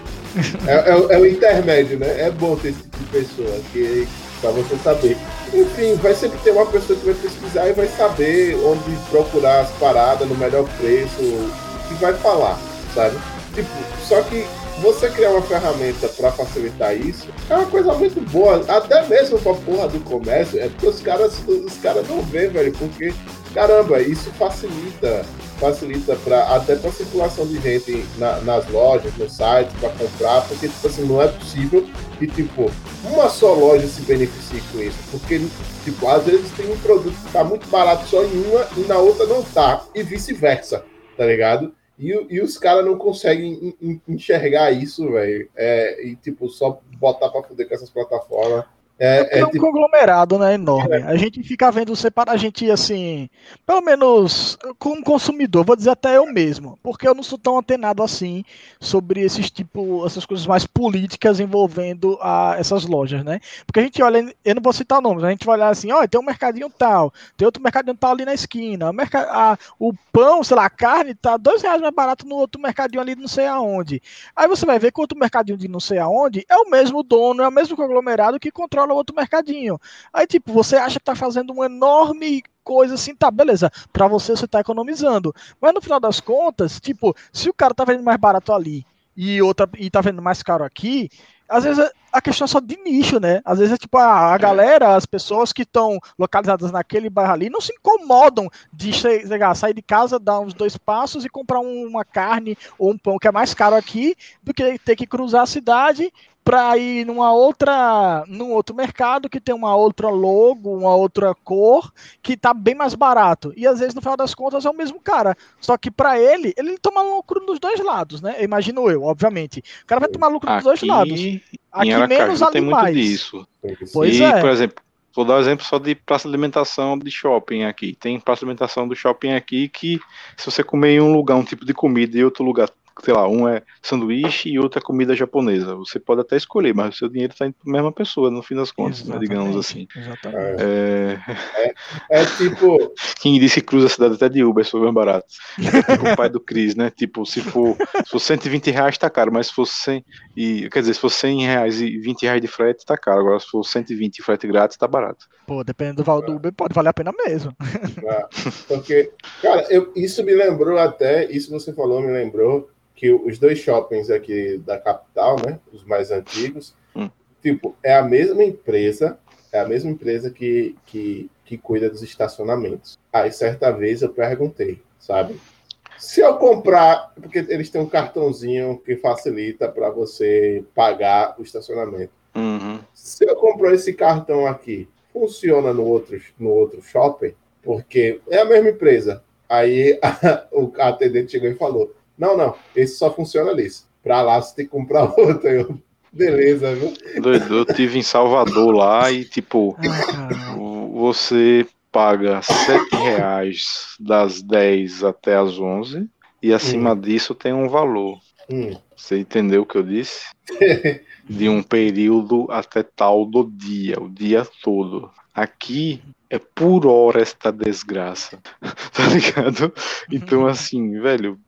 É, é, é, o intermédio, né? É bom ter esse tipo de pessoa, que, pra você saber. Enfim, vai sempre ter uma pessoa que vai pesquisar e vai saber onde procurar as paradas no melhor preço, e vai falar, sabe? Tipo, só que você criar uma ferramenta para facilitar isso é uma coisa muito boa, até mesmo pra porra do comércio, é porque os caras, os caras não vêem, velho, porque, caramba, isso facilita, facilita pra, até para circulação de gente na, nas lojas, nos sites, para comprar, porque, tipo assim, não é possível que, tipo, uma só loja se beneficie com isso, porque, tipo, às vezes tem um produto que tá muito barato só em uma e na outra não tá, e vice-versa, tá ligado? E, e os caras não conseguem enxergar isso, velho. É, e, tipo, só botar pra fuder com essas plataformas. É, é, é um tipo... conglomerado, né? Enorme. É. A gente fica vendo separar a gente assim, pelo menos como consumidor, vou dizer até eu mesmo, porque eu não sou tão antenado assim sobre esses tipo, essas coisas mais políticas envolvendo a, essas lojas, né? Porque a gente olha, eu não vou citar nomes, a gente vai olhar assim, ó, tem um mercadinho tal, tem outro mercadinho tal ali na esquina, o, a, o pão, sei lá, a carne tá dois reais mais barato no outro mercadinho ali não sei aonde. Aí você vai ver que o outro mercadinho de não sei aonde é o mesmo dono, é o mesmo conglomerado que controla no outro mercadinho. Aí, tipo, você acha que tá fazendo uma enorme coisa assim, tá, beleza, para você você tá economizando. Mas no final das contas, tipo, se o cara tá vendendo mais barato ali e outra e tá vendendo mais caro aqui, às vezes a questão é só de nicho, né? Às vezes é tipo a, a galera, as pessoas que estão localizadas naquele bairro ali não se incomodam de chegar, sair de casa, dar uns dois passos e comprar uma carne ou um pão que é mais caro aqui do que ter que cruzar a cidade para ir numa outra, num outro mercado que tem uma outra logo, uma outra cor, que tá bem mais barato. E às vezes no final das contas é o mesmo cara. Só que para ele, ele toma lucro dos dois lados, né? Imagino eu, obviamente. O cara vai tomar lucro dos dois lados. Aqui menos ali tem muito disso. Pois e, é. por exemplo, Vou dar um exemplo só de praça de alimentação de shopping aqui. Tem praça de alimentação do shopping aqui que, se você comer em um lugar um tipo de comida e outro lugar sei lá, um é sanduíche e outro é comida japonesa. Você pode até escolher, mas o seu dinheiro está indo para a mesma pessoa, no fim das contas, né, digamos assim. Exatamente. É... É, é tipo. Quem disse que cruza a cidade até de Uber, é mais barato. É tipo o pai do Cris, né? Tipo, se for, se for 120 reais, tá caro, mas se fosse 100, e, quer dizer, se for 100 reais e 20 reais de frete, tá caro. Agora, se for 120 e frete grátis, tá barato. Pô, dependendo do valor do Uber, pode valer a pena mesmo. Porque, cara, eu, isso me lembrou até, isso você falou, me lembrou que os dois shoppings aqui da capital, né, os mais antigos, hum. tipo, é a mesma empresa, é a mesma empresa que, que, que cuida dos estacionamentos. Aí, certa vez, eu perguntei, sabe? Se eu comprar, porque eles têm um cartãozinho que facilita para você pagar o estacionamento. Uhum. Se eu comprar esse cartão aqui, funciona no outro, no outro shopping? Porque é a mesma empresa. Aí a, o atendente chegou e falou: Não, não, esse só funciona ali. Para lá você tem que comprar outro. Eu, Beleza, viu? Doido, eu tive em Salvador lá e, tipo, você paga sete reais das 10 até as 11 e acima hum. disso tem um valor. Hum. Você entendeu o que eu disse? De um período até tal do dia, o dia todo. Aqui é por hora esta desgraça, tá ligado? Então, assim, velho,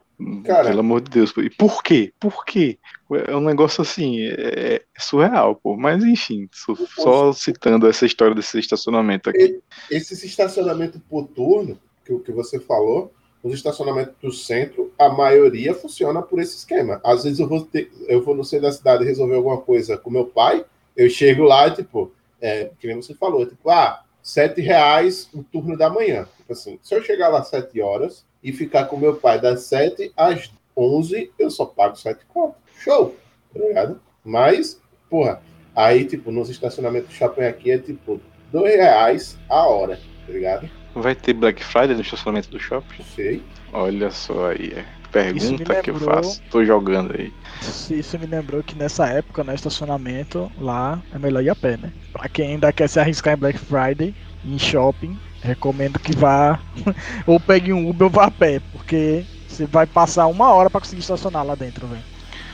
Cara, Pelo amor de Deus. E por quê? Por quê? É um negócio assim, é, é surreal, pô. Mas enfim, só, só, citando essa história desse estacionamento aqui. Esse estacionamento por turno, que, que você falou, os estacionamentos do centro, a maioria funciona por esse esquema. Às vezes eu vou, ter, eu vou no centro da cidade resolver alguma coisa com meu pai, eu chego lá e, tipo, é, que nem você falou, tipo, ah, sete reais o turno da manhã. Tipo assim, se eu chegar lá sete horas, e ficar com meu pai das 7 às 11, eu só pago 7 conto. Show! Tá ligado? Mas, porra, aí, tipo, nos estacionamentos do shopping aqui é tipo 2 reais a hora, tá ligado? Vai ter Black Friday no estacionamento do shopping? Sei. Olha só aí, é. Pergunta lembrou... que eu faço. Tô jogando aí. Isso me lembrou que nessa época, no estacionamento, lá é melhor ir a pé, né? Pra quem ainda quer se arriscar em Black Friday, em shopping, Recomendo que vá ou pegue um Uber ou vá a pé, porque você vai passar uma hora para conseguir estacionar lá dentro, velho.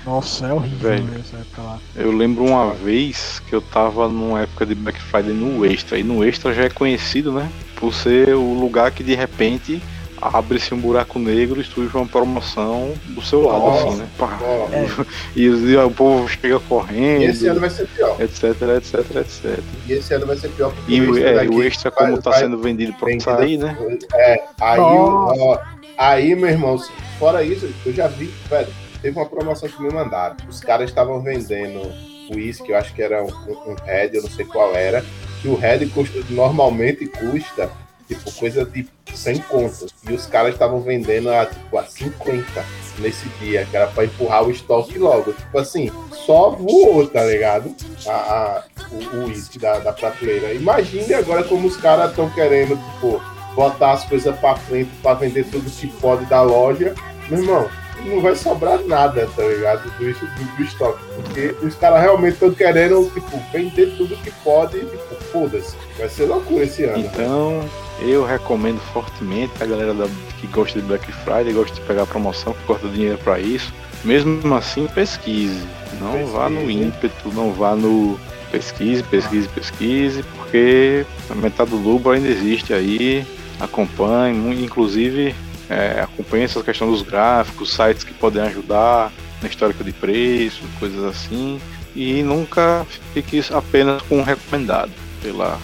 Nossa, é horrível velho, essa época lá. Eu lembro uma vez que eu tava numa época de Black Friday no Extra, e no Extra já é conhecido, né? Por ser o lugar que de repente abre-se um buraco negro e surge uma promoção do seu lado, Nossa, assim, né? Pá, é. e, e, o povo chega correndo. E esse ano vai ser pior. Etc, etc, etc. E esse ano vai ser pior porque e, o, é, o extra, como está sendo vendido para sair, né? É, aí, ó, aí, meu irmão, fora isso, eu já vi, velho, teve uma promoção que me mandaram. Os caras estavam vendendo uísque, eu acho que era um, um Red, eu não sei qual era, que o Red custa, normalmente custa tipo, coisa de 100 contos. E os caras estavam vendendo a, tipo, a 50 nesse dia, que era pra empurrar o estoque logo. Tipo assim, só voou, tá ligado? A, a o uísque da, da prateleira. Imagine agora como os caras estão querendo, tipo, botar as coisas pra frente pra vender tudo que pode da loja. Meu irmão, não vai sobrar nada, tá ligado? Do, do, do estoque. Porque os caras realmente estão querendo, tipo, vender tudo que pode tipo, foda-se. Vai ser loucura esse ano. Então, eu recomendo fortemente a galera da, que gosta de Black Friday, gosta de pegar promoção, que corta dinheiro para isso. Mesmo assim, pesquise. Não pesquise. vá no ímpeto, não vá no pesquise, pesquise, pesquise, porque a metade do lucro ainda existe aí. Acompanhe, inclusive é, acompanhe essa questão dos gráficos, sites que podem ajudar na histórica de preço, coisas assim. E nunca fique apenas com recomendado pela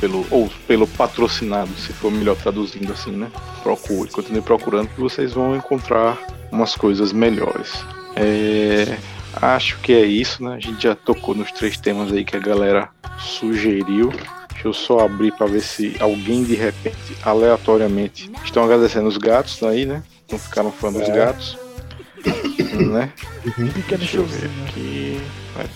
pelo, ou pelo patrocinado, se for melhor traduzindo assim, né? Procure, continue procurando que vocês vão encontrar umas coisas melhores. É, acho que é isso, né? A gente já tocou nos três temas aí que a galera sugeriu. Deixa eu só abrir para ver se alguém de repente, aleatoriamente, estão agradecendo os gatos aí, né? Não ficaram fã dos é. gatos. né? Uhum. Deixa eu ver aqui.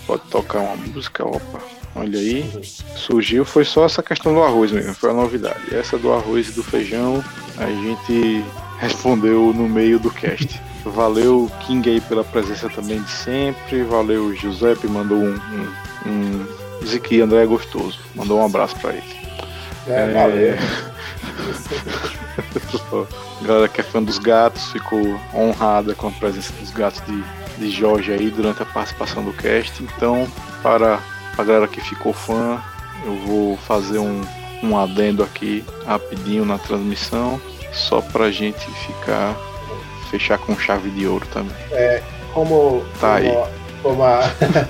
Pode tocar uma música, opa. Olha aí, surgiu, foi só essa questão do arroz mesmo, foi a novidade. Essa do arroz e do feijão, a gente respondeu no meio do cast. Valeu King aí pela presença também de sempre, valeu Giuseppe, mandou um, um, um diz que André é gostoso, mandou um abraço para ele. É, é, valeu. Galera que é fã dos gatos ficou honrada com a presença dos gatos de, de Jorge aí durante a participação do cast. Então, para a galera que ficou fã, eu vou fazer um, um adendo aqui rapidinho na transmissão, só pra gente ficar fechar com chave de ouro também. É, como, tá como, aí. como a,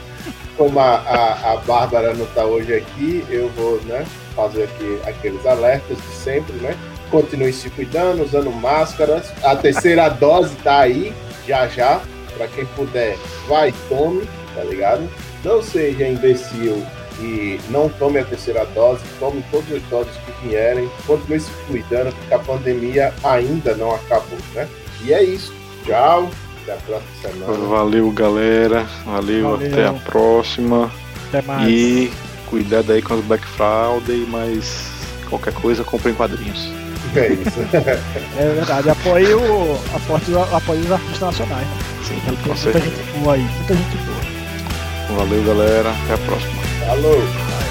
como a, a, a Bárbara não está hoje aqui, eu vou né, fazer aqui aqueles alertas de sempre, né? Continue se cuidando, usando máscaras. A terceira dose tá aí, já já. Para quem puder, vai, tome, tá ligado? Não seja imbecil e não tome a terceira dose, tome todas as doses que vierem, continue se cuidando, porque a pandemia ainda não acabou, né? E é isso. Tchau. Até a próxima semana. Valeu, galera. Valeu, Valeu. até a próxima. Até mais. E cuidado aí com as Black Friday, mas qualquer coisa, comprem quadrinhos. É isso. É verdade, apoie, o, apoie, apoie os artistas nacionais. Né? Sim, Tem com muita certeza. gente boa aí, muita gente boa. Valeu, galera. Até a próxima. Falou.